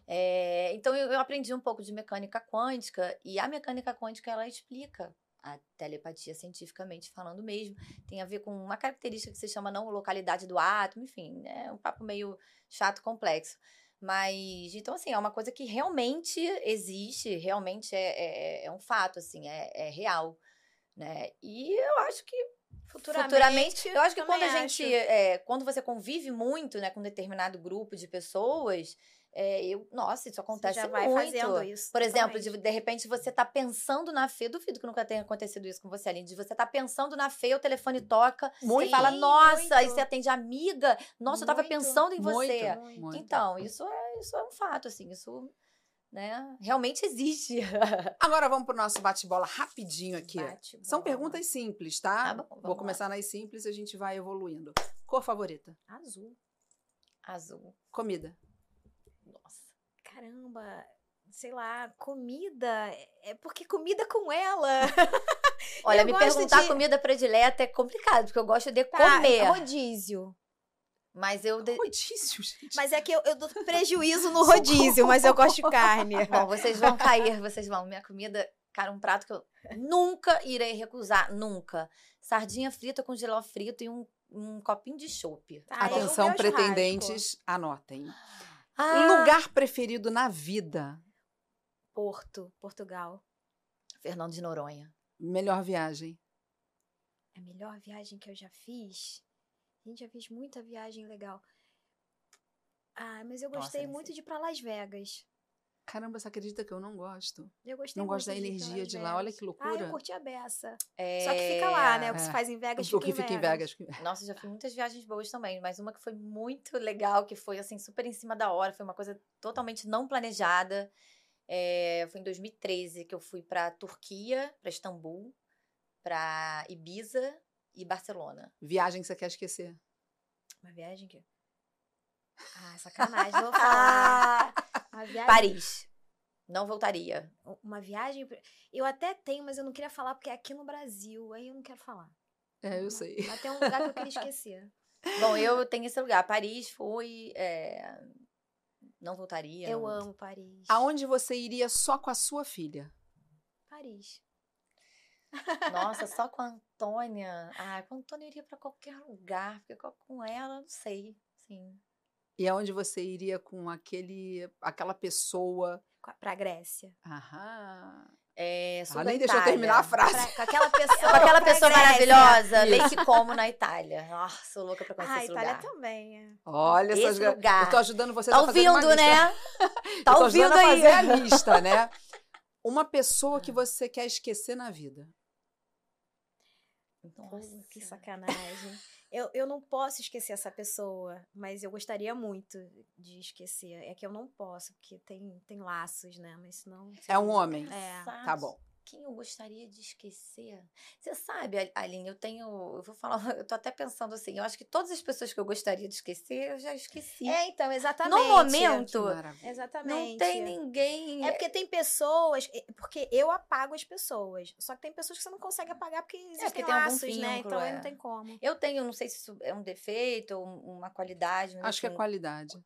C: É, então eu, eu aprendi um pouco de mecânica quântica e a mecânica quântica ela explica a telepatia cientificamente falando mesmo. Tem a ver com uma característica que se chama não localidade do átomo, enfim, é um papo meio chato, complexo. Mas, então, assim, é uma coisa que realmente existe, realmente é, é, é um fato, assim, é, é real, né? E eu acho que
B: Futuramente,
C: futuramente, eu acho que quando a gente, é, quando você convive muito, né, com um determinado grupo de pessoas, é, eu, nossa, isso
B: Você
C: acontece
B: já vai
C: muito.
B: fazendo isso.
C: Por exemplo, de, de repente você tá pensando na Fê, duvido que nunca tenha acontecido isso com você, Aline, de você tá pensando na Fê, o telefone toca,
A: Muito.
C: você fala, nossa, aí
B: muito.
C: você atende a amiga, nossa, eu tava
B: Muito,
C: pensando em você.
A: Muito, muito.
C: Então, isso é, isso é um fato, assim, isso, né, realmente existe.
A: Agora vamos pro nosso bate-bola rapidinho aqui.
B: Bate
A: São perguntas simples, tá?
C: Tá bom,
A: Vou
C: lá.
A: começar nas simples e a gente vai evoluindo. Cor favorita?
B: Azul.
C: Azul.
A: Comida.
C: Nossa.
B: Caramba, sei lá, comida. É porque comida com ela.
C: Olha,
B: Eu
C: me perguntar
B: de-
C: comida predileta é complicado, porque eu gosto de
B: Tá,
C: comer.
B: rodízio.
C: Mas eu. De...
A: Rodízio, gente.
B: Mas é que eu, eu dou prejuízo no rodízio, mas eu gosto de carne.
C: Bom, vocês vão cair, vocês vão. Minha comida, cara, um prato que eu nunca irei recusar, nunca. Sardinha frita com geló frito e um, um copinho de chopp.
B: Tá,
A: Atenção, pretendentes, anotem.
C: Ah,
A: Lugar preferido na vida?
B: Porto, Portugal.
C: Fernando de Noronha.
A: Melhor viagem?
B: A melhor viagem que eu já fiz. Gente, já fiz muita viagem legal. Ah, mas eu
C: Nossa,
B: gostei
C: nem
B: muito
C: sei.
B: de ir pra Las Vegas.
A: Caramba, você acredita que eu não gosto?
B: Eu gostei
A: Não gosto da energia de lá, olha
B: Vegas.
A: que
B: Ah,
A: loucura.
B: eu curti a beça.
C: É...
B: Só que fica lá, né? O que
A: É.
B: se faz em Vegas
A: o
B: fica,
A: que fica em Vegas.
C: Nossa, já fiz muitas viagens boas também, mas uma que foi muito legal, que foi assim, super em cima da hora, foi uma coisa totalmente não planejada. É, foi em 2013 que eu fui pra Turquia, pra Istambul, pra Ibiza e Barcelona.
A: Viagem que você quer esquecer.
B: Uma viagem que... Ah, sacanagem, vou falar. Viagem...
C: Paris. Não voltaria.
B: Uma viagem... Eu até tenho, mas eu não queria falar porque é aqui no Brasil. Aí eu não quero falar.
A: É, eu sei.
B: Mas tem um lugar que eu queria esquecer.
C: Bom, eu tenho esse lugar. Paris foi. é, Não voltaria.
B: Eu
C: não-
B: amo Paris.
A: Aonde você iria só com a sua filha?
B: Paris.
C: Nossa, só com a Antônia. Ah, com a Antônia eu iria pra qualquer lugar, porque co- com ela, não sei. Sim.
A: E aonde você iria com aquele, aquela pessoa?
B: Qua- Pra Grécia.
A: Aham.
C: É, sul
A: Ah,
C: da
A: nem deixou eu
C: Itália.
A: terminar a frase.
B: Pra- com aquela pessoa.
C: Com aquela pessoa maravilhosa. Lake Como na Itália. Nossa, sou louca pra conhecer
B: Ah,
C: esse
B: Itália
C: lugar.
B: também. é.
A: Olha essas
C: Esse
A: gra-
C: lugar.
A: Eu tô ajudando vocês
C: Tá
A: a fazer uma
C: ouvindo,
A: lista.
C: né? Tá ouvindo
A: ajudando a
C: aí.
A: fazer a lista, né? Uma pessoa que você quer esquecer na vida.
C: Nossa.
B: Que sacanagem. Eu, eu não posso esquecer essa pessoa, mas eu gostaria muito de esquecer. É que eu não posso, porque tem, tem laços, né? Mas senão.
A: É um homem.
B: É.
A: Tá bom.
C: Quem eu gostaria de esquecer? Você sabe, Al- Aline, eu tenho. Eu vou falar, eu tô até pensando assim, eu acho que todas as pessoas que eu gostaria de esquecer, eu já esqueci.
B: É, então, exatamente.
C: no momento.
B: Exatamente.
C: não tem ninguém.
B: É porque tem pessoas. é, Porque eu apago as pessoas. Só que tem pessoas que você não consegue apagar porque existem
C: porque tem algum
B: né?
C: vínculo,
B: Então aí
C: é.
B: não tem como.
C: Eu tenho, não sei se isso é um defeito ou um- uma qualidade.
A: Acho que é
C: assim,
A: qualidade.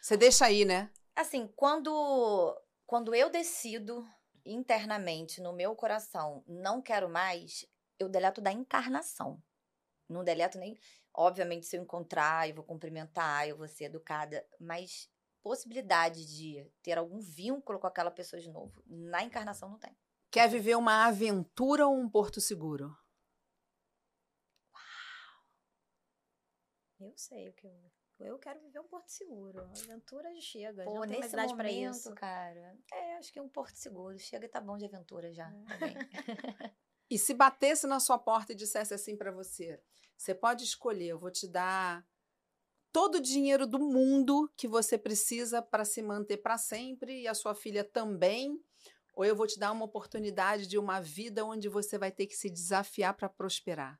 A: Você deixa aí, né?
C: Assim, quando, quando eu decido internamente no meu coração, não quero mais, eu deleto da encarnação. Não deleto nem. Obviamente, se eu encontrar, eu vou cumprimentar, eu vou ser educada, mas possibilidade de ter algum vínculo com aquela pessoa de novo, na encarnação não tem.
A: Quer viver uma aventura ou um porto seguro?
B: Eu sei o que eu. Eu quero viver um porto seguro. Aventura chega.
C: Pô,
B: já não mais
C: nesse
B: idade pra
C: momento,
B: isso.
C: cara, é, acho que um porto seguro. Chega e tá bom de aventura já, também.
A: E se batesse na sua porta e dissesse assim pra você: você pode escolher, eu vou te dar todo o dinheiro do mundo que você precisa para se manter para sempre e a sua filha também, ou eu vou te dar uma oportunidade de uma vida onde você vai ter que se desafiar para prosperar.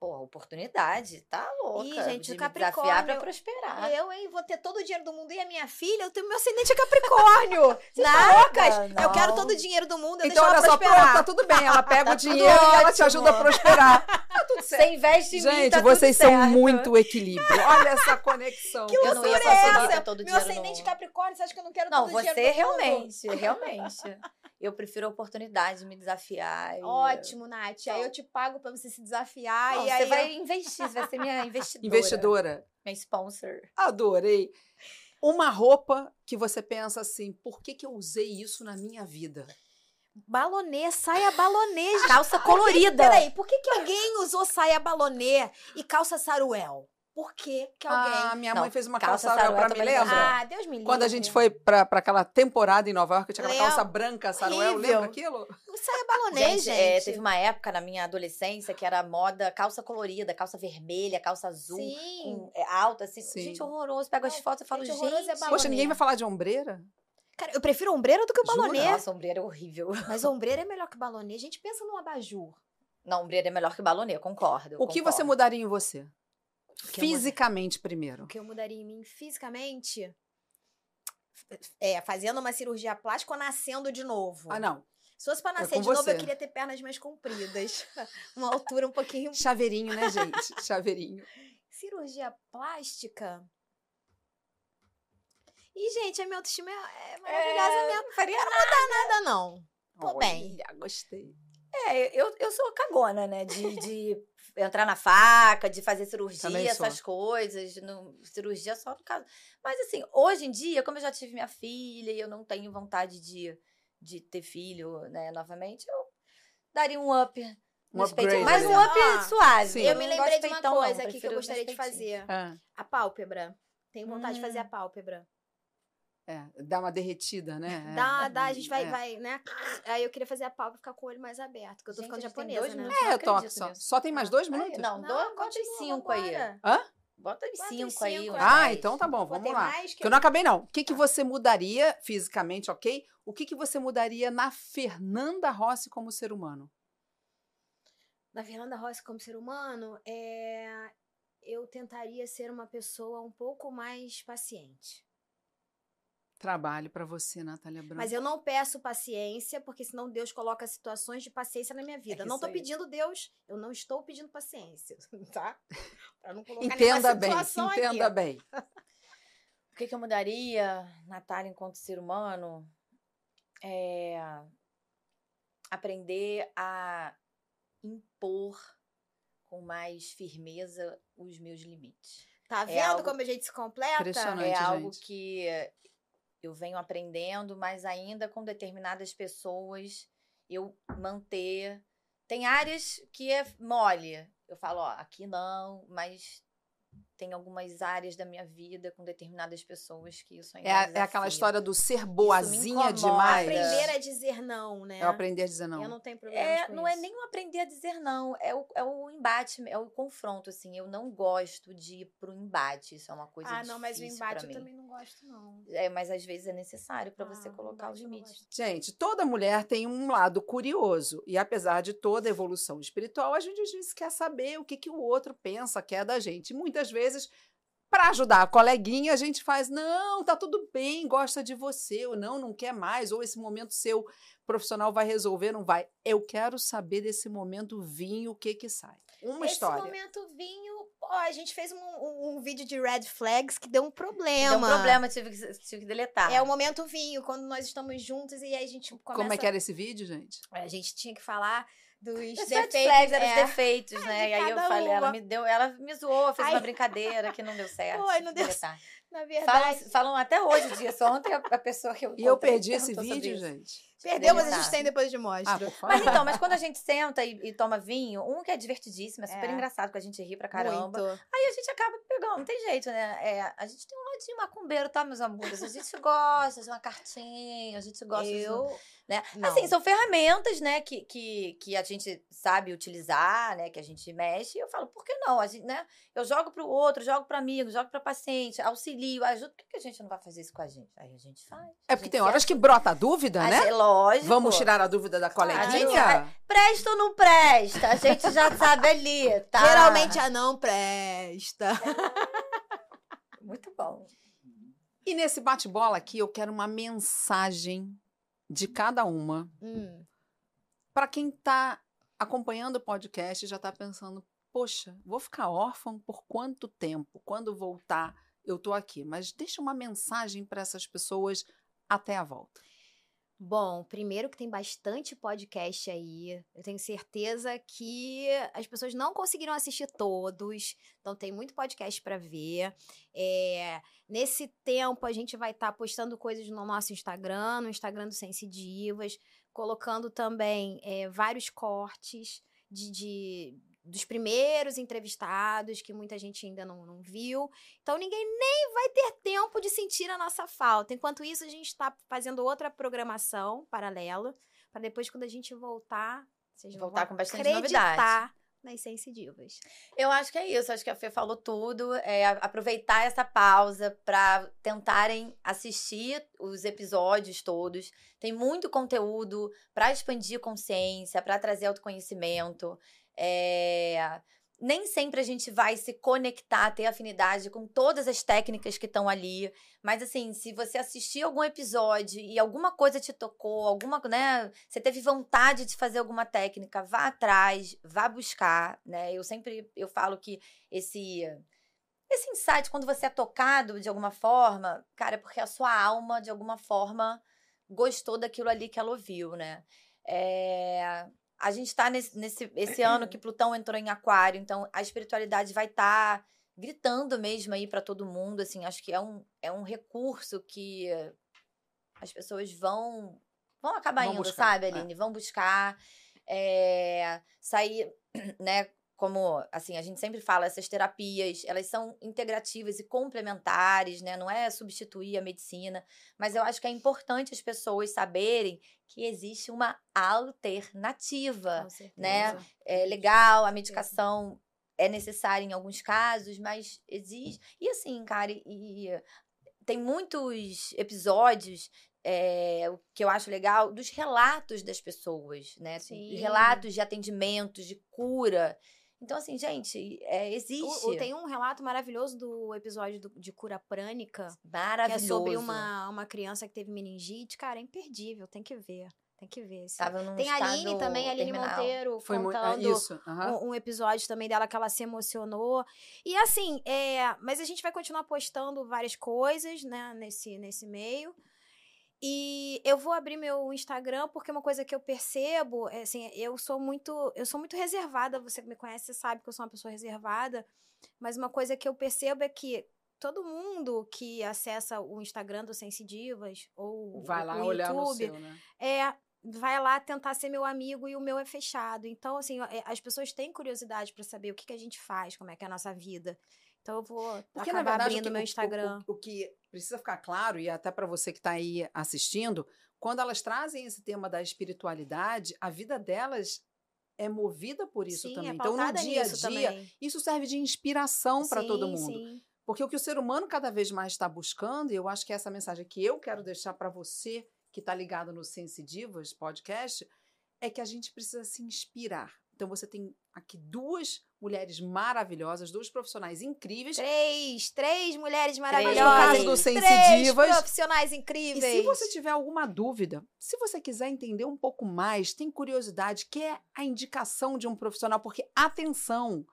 C: Pô, oportunidade, tá louca.
B: Ih, gente,
C: de
B: o
C: me desafiar pra
B: Capricórnio-
C: prosperar.
B: Eu, hein, vou ter todo o dinheiro do mundo e a minha filha, eu tenho meu ascendente é Capricórnio. Loucas? Eu quero
C: não.
B: todo o dinheiro do mundo, eu
A: Então,
B: deixo ela
A: olha só,
B: prosperar.
A: pronto, tá tudo bem. Ela pega
C: Tá
A: o
C: tudo
A: dinheiro e ela te ajuda a prosperar. Tá tudo certo.
C: Você investe em mim,
A: Gente,
C: tá tudo
A: vocês são
C: certo.
A: muito equilíbrio. Olha essa conexão.
B: Que
C: Eu não
B: loucura
C: ia
B: é essa?
C: todo o
B: Meu ascendente
C: no-
B: Capricórnio, você acha que eu não quero
C: Não,
B: todo o
C: você
B: dinheiro do mundo?
C: realmente, realmente. Eu prefiro a oportunidade de me desafiar. e-
B: Ótimo, Nath. Aí eu te pago pra você se desafiar
C: Não,
B: e
C: você
B: aí
C: vai
B: eu...
C: investir, você vai ser minha investidora.
A: Investidora.
C: Minha sponsor.
A: Adorei. Uma roupa que você pensa assim, por que, que eu usei isso na minha vida?
B: Balonê, saia balonê, gente.
C: Calça colorida.
B: Peraí, por que, que alguém usou saia balonê e calça saruel? Por que que alguém...
A: Ah, minha
C: Não,
A: mãe fez uma
C: calça
A: calça saruel
C: saruel
A: pra mim,
C: também
A: lembra?
B: Ah, Deus me livre.
A: Quando a gente foi pra, pra aquela temporada em Nova York, tinha aquela calça branca saruel,
B: Horrível.
A: lembra aquilo?
B: Saia balonê,
C: Gente,
B: gente.
C: é, teve uma época na minha adolescência que era moda calça colorida, calça vermelha, calça azul,
B: Sim.
C: com, é, alta, assim.
A: Sim.
C: Gente, horroroso. Pego as fotos e falo,
B: gente,
C: gente...
B: horroroso é balonê.
A: Poxa, ninguém vai falar de ombreira?
B: Cara, eu prefiro ombreira do que o balonê.
C: Nossa, ombreira é horrível.
B: Mas ombreira é melhor que balonê. A gente pensa num abajur.
C: Não, ombreira é melhor que balonê, concordo.
A: O que você
C: concordo.
A: mudaria em você? Fisicamente primeiro.
B: O que eu mudaria em mim fisicamente? É, fazendo uma cirurgia plástica ou nascendo de novo?
A: Ah, não.
B: Se fosse pra
A: É
B: nascer
A: com
B: de novo, eu
A: você.
B: queria ter pernas mais compridas. uma altura um pouquinho.
A: Chaveirinho, né, gente? Chaveirinho.
B: Cirurgia plástica? E, gente, a minha autoestima é, é maravilhosa
C: É,
B: mesmo.
C: Não faria
B: Não muda nada, não. Tô bem.
A: Olha, gostei.
C: É, eu, eu sou cagona, né? De, de entrar na faca, de fazer cirurgia, essas coisas. No, cirurgia só no caso. Mas assim, hoje em dia, como eu já tive minha filha e eu não tenho vontade de, de ter filho, né, novamente, eu daria um up.
A: Um upgrade
C: Mas um up
B: Ah,
C: suave.
A: sim.
B: Eu me lembrei de uma
C: peitão, não,
B: coisa aqui que eu gostaria de fazer.
A: Ah,
B: A pálpebra. Tenho vontade de fazer a
C: Hum.
B: pálpebra.
A: É, dá uma derretida, né? É.
B: Dá, dá, a gente vai,
A: É.
B: vai, né? Aí eu queria fazer a pálpebra ficar com o olho mais aberto, porque eu tô
C: Gente,
B: ficando japonesa,
C: dois
B: né?
C: minutos.
A: É,
C: Não
A: Toque,
C: acredito
A: só. Só tem mais dois minutos?
C: não,
B: Não,
C: dou- bota
B: continua,
C: cinco aí.
A: Hã?
C: Bota os cinco aí.
B: cinco aí.
A: Ah, então tá bom,
B: Botei
A: vamos lá.
B: mais
A: Que eu não acabei, não. O que, que você mudaria fisicamente, ok? O que, que você mudaria na Fernanda Rossi como ser humano?
B: Na Fernanda Rossi como ser humano, é... eu tentaria ser uma pessoa um pouco mais paciente.
A: Trabalho pra você, Natália Branco.
B: Mas eu não peço paciência, porque senão Deus coloca situações de paciência na minha vida.
C: É
B: não
C: aí.
B: pedindo Deus, eu não estou pedindo paciência, tá? Pra não colocar
A: Entenda bem,
B: situação
A: entenda
B: aqui.
A: bem.
C: O que, que eu mudaria, Natália, enquanto ser humano? É aprender a impor com mais firmeza os meus limites.
B: Tá
C: É
B: vendo
C: algo
B: como a gente se completa?
A: Impressionante.
C: é algo
A: gente.
C: que eu venho aprendendo, mas ainda com determinadas pessoas eu manter. Tem áreas que é mole. Eu falo, ó, aqui não, mas tem algumas áreas da minha vida com determinadas pessoas que isso ainda
A: É,
C: é,
A: a- é aquela história do ser boazinha demais.
B: Aprender a dizer não, né?
A: Eu aprendi a dizer não.
B: Eu não tenho problema
C: É,
B: com
C: não é
B: isso.
C: nem o aprender a dizer não, é o, é o embate, é o confronto, assim. Eu não gosto de ir pro embate, isso é uma coisa
B: Ah, não, mas o embate eu também não gosto, não.
C: É, mas às vezes é necessário para você
B: Ah,
C: colocar os limites.
A: Gente, toda mulher tem um lado curioso. E apesar de toda evolução espiritual, a gente às vezes quer saber o que, que o outro pensa, quer da gente. E muitas vezes, para ajudar a coleguinha, a gente faz: não, tá tudo bem, gosta de você, ou não, não quer mais, ou esse momento seu profissional vai resolver, não vai. Eu quero saber desse momento vinho, o que que sai. Uma
B: Esse
A: história.
B: momento vinho, ó, a gente fez um, um- um vídeo de red flags que deu um problema.
C: Deu um problema, tive que, tive que deletar.
B: É o momento vinho, quando nós estamos juntos e aí a gente começa...
A: Como é que era esse vídeo, gente?
B: A gente tinha que falar dos defeitos.
C: flags eram os
B: é.
C: defeitos, né?
B: de
C: E aí eu falei, ela
B: uma.
C: me deu, ela me zoou, fez
B: Ai.
C: uma brincadeira que não deu certo.
B: Oi, não deu
C: deletar.
B: Na
C: Falam,
B: verdade,
C: falam até hoje disso. Ontem a, a pessoa que eu
A: E eu perdi esse vídeo,
C: isso.
A: gente.
B: Perdeu, mas a gente tem depois de mostra.
A: Ah, por favor.
C: Mas então, mas quando a gente senta e, e toma vinho, um que é divertidíssimo, é super
B: É.
C: engraçado, que a gente ri pra caramba.
B: Muito.
C: Aí a gente acaba pegando, não tem jeito, né? É, a gente tem um ladinho macumbeiro, tá, meus amores? A gente gosta de uma cartinha, a gente gosta de. um-
B: Eu...
C: Né?
B: Não.
C: Assim, são ferramentas, né, que, que, que a gente sabe utilizar, né, que a gente mexe. E eu falo, por que não? A gente, né? Eu jogo pro outro, jogo pro amigo, jogo pra paciente, auxilio, ajudo. Por que, que a gente não vai fazer isso com a gente? Aí a gente faz.
A: É porque tem horas que brota a dúvida, né?
C: É lógico.
A: Vamos tirar a dúvida da coleguinha?
C: vai- Presta ou não presta? A gente já sabe ali, tá?
B: Geralmente a não presta.
C: Muito bom.
A: E nesse bate-bola aqui, eu quero uma mensagem de cada uma
B: Hum.
A: para quem está acompanhando o podcast e já está pensando: poxa, vou ficar órfão por quanto tempo? Quando voltar, eu tô aqui. Mas deixa uma mensagem para essas pessoas até a volta.
B: Bom, primeiro que tem bastante podcast aí. Eu tenho certeza que as pessoas não conseguiram assistir todos. Então tem muito podcast para ver. É, nesse tempo a gente vai estar postando coisas no nosso Instagram, no Instagram do Sense Divas, colocando também é, vários cortes de, de- dos primeiros entrevistados que muita gente ainda não, não viu. Então ninguém nem vai ter tempo de sentir a nossa falta. Enquanto isso, a gente está fazendo outra programação paralela, para depois, quando a gente voltar, vocês vão
C: Voltar com bastante
B: acreditar nas Sensidivas.
C: Eu acho que é isso. Acho que a Fê falou tudo. É aproveitar essa pausa para tentarem assistir os episódios todos. Tem muito conteúdo para expandir consciência, para trazer autoconhecimento. É, Nem sempre a gente vai se conectar, ter afinidade com todas as técnicas que estão ali. Mas assim, se você assistir algum episódio e alguma coisa te tocou, alguma, né, você teve vontade de fazer alguma técnica, vá atrás, vá buscar, né? Eu sempre eu falo que esse esse insight quando você é tocado de alguma forma, cara, é porque a sua alma de alguma forma gostou daquilo ali que ela ouviu, né? É, a gente tá nesse, nesse esse ano que Plutão entrou em Aquário, então a espiritualidade vai estar gritando mesmo aí para todo mundo, assim, acho que é um, é um recurso que as pessoas vão vão acabar
A: Vão
C: indo,
A: buscar,
C: sabe,
A: é.
C: Aline? Vão buscar é, sair, né? Como assim, a gente sempre fala, essas terapias, elas são integrativas e complementares, né? Não é substituir a medicina, mas eu acho que é importante as pessoas saberem que existe uma alternativa né? é legal, a medicação é necessária em alguns casos, mas existe. E assim, cara, e, e tem muitos episódios é, o que eu acho legal dos relatos das pessoas, né? Assim,
B: Sim.
C: Relatos de atendimentos, de cura. Então, assim, gente, é, existe.
B: O- o- tem um relato maravilhoso do episódio do- de cura prânica, que é
C: Maravilhoso.
B: sobre uma, uma criança que teve meningite. Cara, é imperdível, tem que ver. Tem que ver. esse-
C: Tava num
B: Tem a Aline também, a Aline
C: terminal.
B: Monteiro,
A: Foi
B: contando
A: é isso. aham.
B: um, um episódio também dela que ela se emocionou. E assim, é, mas a gente vai continuar postando várias coisas, né, nesse, nesse meio. E eu vou abrir meu Instagram porque uma coisa que eu percebo, é assim, eu sou muito, eu sou muito reservada, você que me conhece, você sabe que eu sou uma pessoa reservada, mas uma coisa que eu percebo é que todo mundo que acessa o Instagram do Sensidivas ou
A: Vai
B: o,
A: lá
B: o
A: olhar no
B: YouTube,
A: seu, né?
B: é vai lá tentar ser meu amigo e o meu é fechado. Então, assim, é, as pessoas têm curiosidade para saber o que, que a gente faz, como é que é a nossa vida. Então eu vou
A: Porque,
B: acabar
A: verdade,
B: abrindo
A: o que,
B: meu Instagram.
A: O, o, o que precisa ficar claro, e até para você que está aí assistindo, quando elas trazem esse tema da espiritualidade, a vida delas é movida por isso
B: sim,
A: também.
B: é
A: então, no dia a dia,
B: também.
A: isso serve de inspiração para todo mundo.
B: sim.
A: Porque o que o ser humano cada vez mais está buscando, e eu acho que é essa mensagem que eu quero deixar para você que está ligado no Sense Divas podcast, é que a gente precisa se inspirar. Então você tem aqui duas mulheres maravilhosas, duas profissionais incríveis.
B: Três, três mulheres
A: Mas
B: maravilhosas.
A: no caso do Sense
B: três
A: Divas,
B: profissionais
A: e
B: incríveis.
A: se você tiver alguma dúvida, se você quiser entender um pouco mais, tem curiosidade, quer a indicação de um profissional, porque atenção,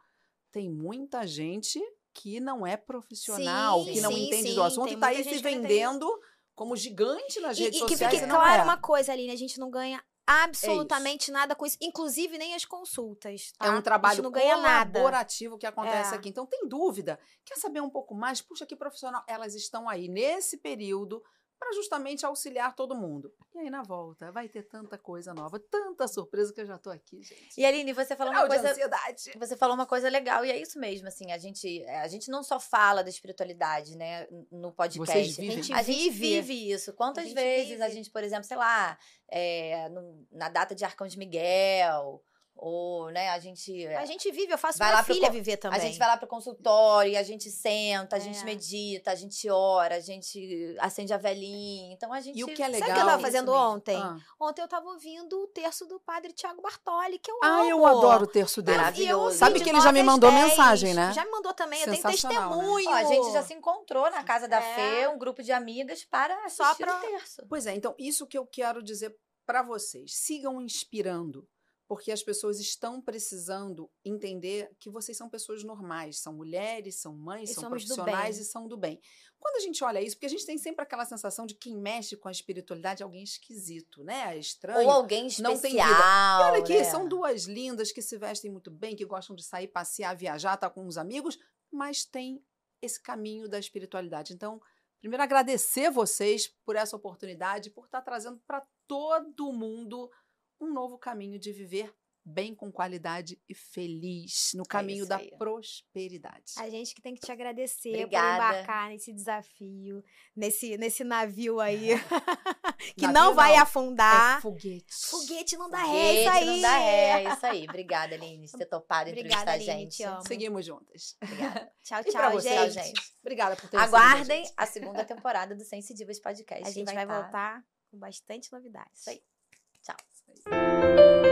A: tem muita gente que não é profissional,
B: Sim,
A: que não
B: sim,
A: entende
B: sim,
A: do assunto
B: tem
A: e está aí se
B: que
A: vendendo como gigante nas
B: E,
A: redes
B: e que
A: sociais.
B: fique
A: e não
B: claro
A: é.
B: uma coisa, Aline, a gente não ganha absolutamente nada com isso, inclusive nem as consultas.
A: É
B: tá?
A: um
B: A
A: trabalho
B: não ganha nada.
A: colaborativo que acontece
B: É.
A: aqui. Então, tem dúvida? Quer saber um pouco mais? Puxa, que profissional. Elas estão aí nesse período para justamente auxiliar todo mundo. E aí, na volta, vai ter tanta coisa nova, tanta surpresa que eu já tô aqui, gente.
C: E Aline, você falou uma
A: de
C: coisa.
A: ansiedade.
C: Você falou uma coisa legal, e é isso mesmo, assim, a gente, a gente não só fala da espiritualidade, né, no podcast.
A: Vocês vivem.
B: A gente
C: A gente
B: vive.
C: isso. Quantas
B: gente
C: vezes a
B: vive.
C: gente, por exemplo, sei lá, é, no- na data de Arcanjo Miguel, ou, né, a gente.
B: A gente vive, eu faço
C: Vai
B: minha
C: lá pro
B: filha
C: con-
B: viver também.
C: A gente vai lá pro consultório, a gente senta, a gente
B: É.
C: medita, a gente ora, a gente acende a velhinha. Então a gente.
A: E o que é
B: Sabe o
A: legal.
B: que eu tava fazendo ontem?
A: Ah,
B: Ontem eu tava ouvindo o terço do padre Tiago Bartoli, que eu
A: Ah,
B: amo.
A: eu adoro o terço dele.
C: Maravilhoso.
A: Sabe que ele já me
B: 9 às
A: mandou
B: 10.
A: mensagem, né?
B: Já me mandou também, eu tenho
A: né?
B: testemunho.
C: Ó, a gente já se encontrou na casa da
B: É.
C: Fê, um grupo de amigas, para assistir
B: Só pra-
C: o terço.
A: Pois é, então, isso que eu quero dizer para vocês. Sigam inspirando, porque as pessoas estão precisando entender que vocês são pessoas normais, são mulheres, são mães,
B: E
A: são profissionais e são do bem. Quando a gente olha isso, porque a gente tem sempre aquela sensação de quem mexe com a espiritualidade é alguém esquisito, né? É estranho.
C: Ou alguém especial.
A: não tem vida. E olha aqui,
C: né?
A: são duas lindas que se vestem muito bem, que gostam de sair, passear, viajar, estar com os amigos, mas tem esse caminho da espiritualidade. Então, primeiro agradecer vocês por essa oportunidade, por estar trazendo para todo mundo um novo caminho de viver bem com qualidade e feliz no caminho
C: isso
A: da prosperidade.
B: A gente que tem que te agradecer
C: Obrigada.
B: por embarcar nesse desafio, nesse, nesse navio aí, que
A: Navio
B: não vai
A: não,
B: afundar.
A: É foguete.
B: Foguete não dá ré,
C: Foguete
B: isso aí.
C: não dá ré, é isso aí. Obrigada, Aline, por ter topado
B: Obrigada,
C: entrevistar a
B: Aline,
C: gente.
B: te amo.
A: Seguimos juntas.
C: Obrigada.
B: Tchau,
A: E pra
B: tchau,
A: você,
B: gente.
C: gente.
A: Obrigada por ter
C: Aguardem
A: gente.
C: a segunda temporada do Divas Podcast.
B: A gente vai
C: tá-
B: voltar com bastante novidades.
C: Isso aí. Tchau.
A: Isso aí.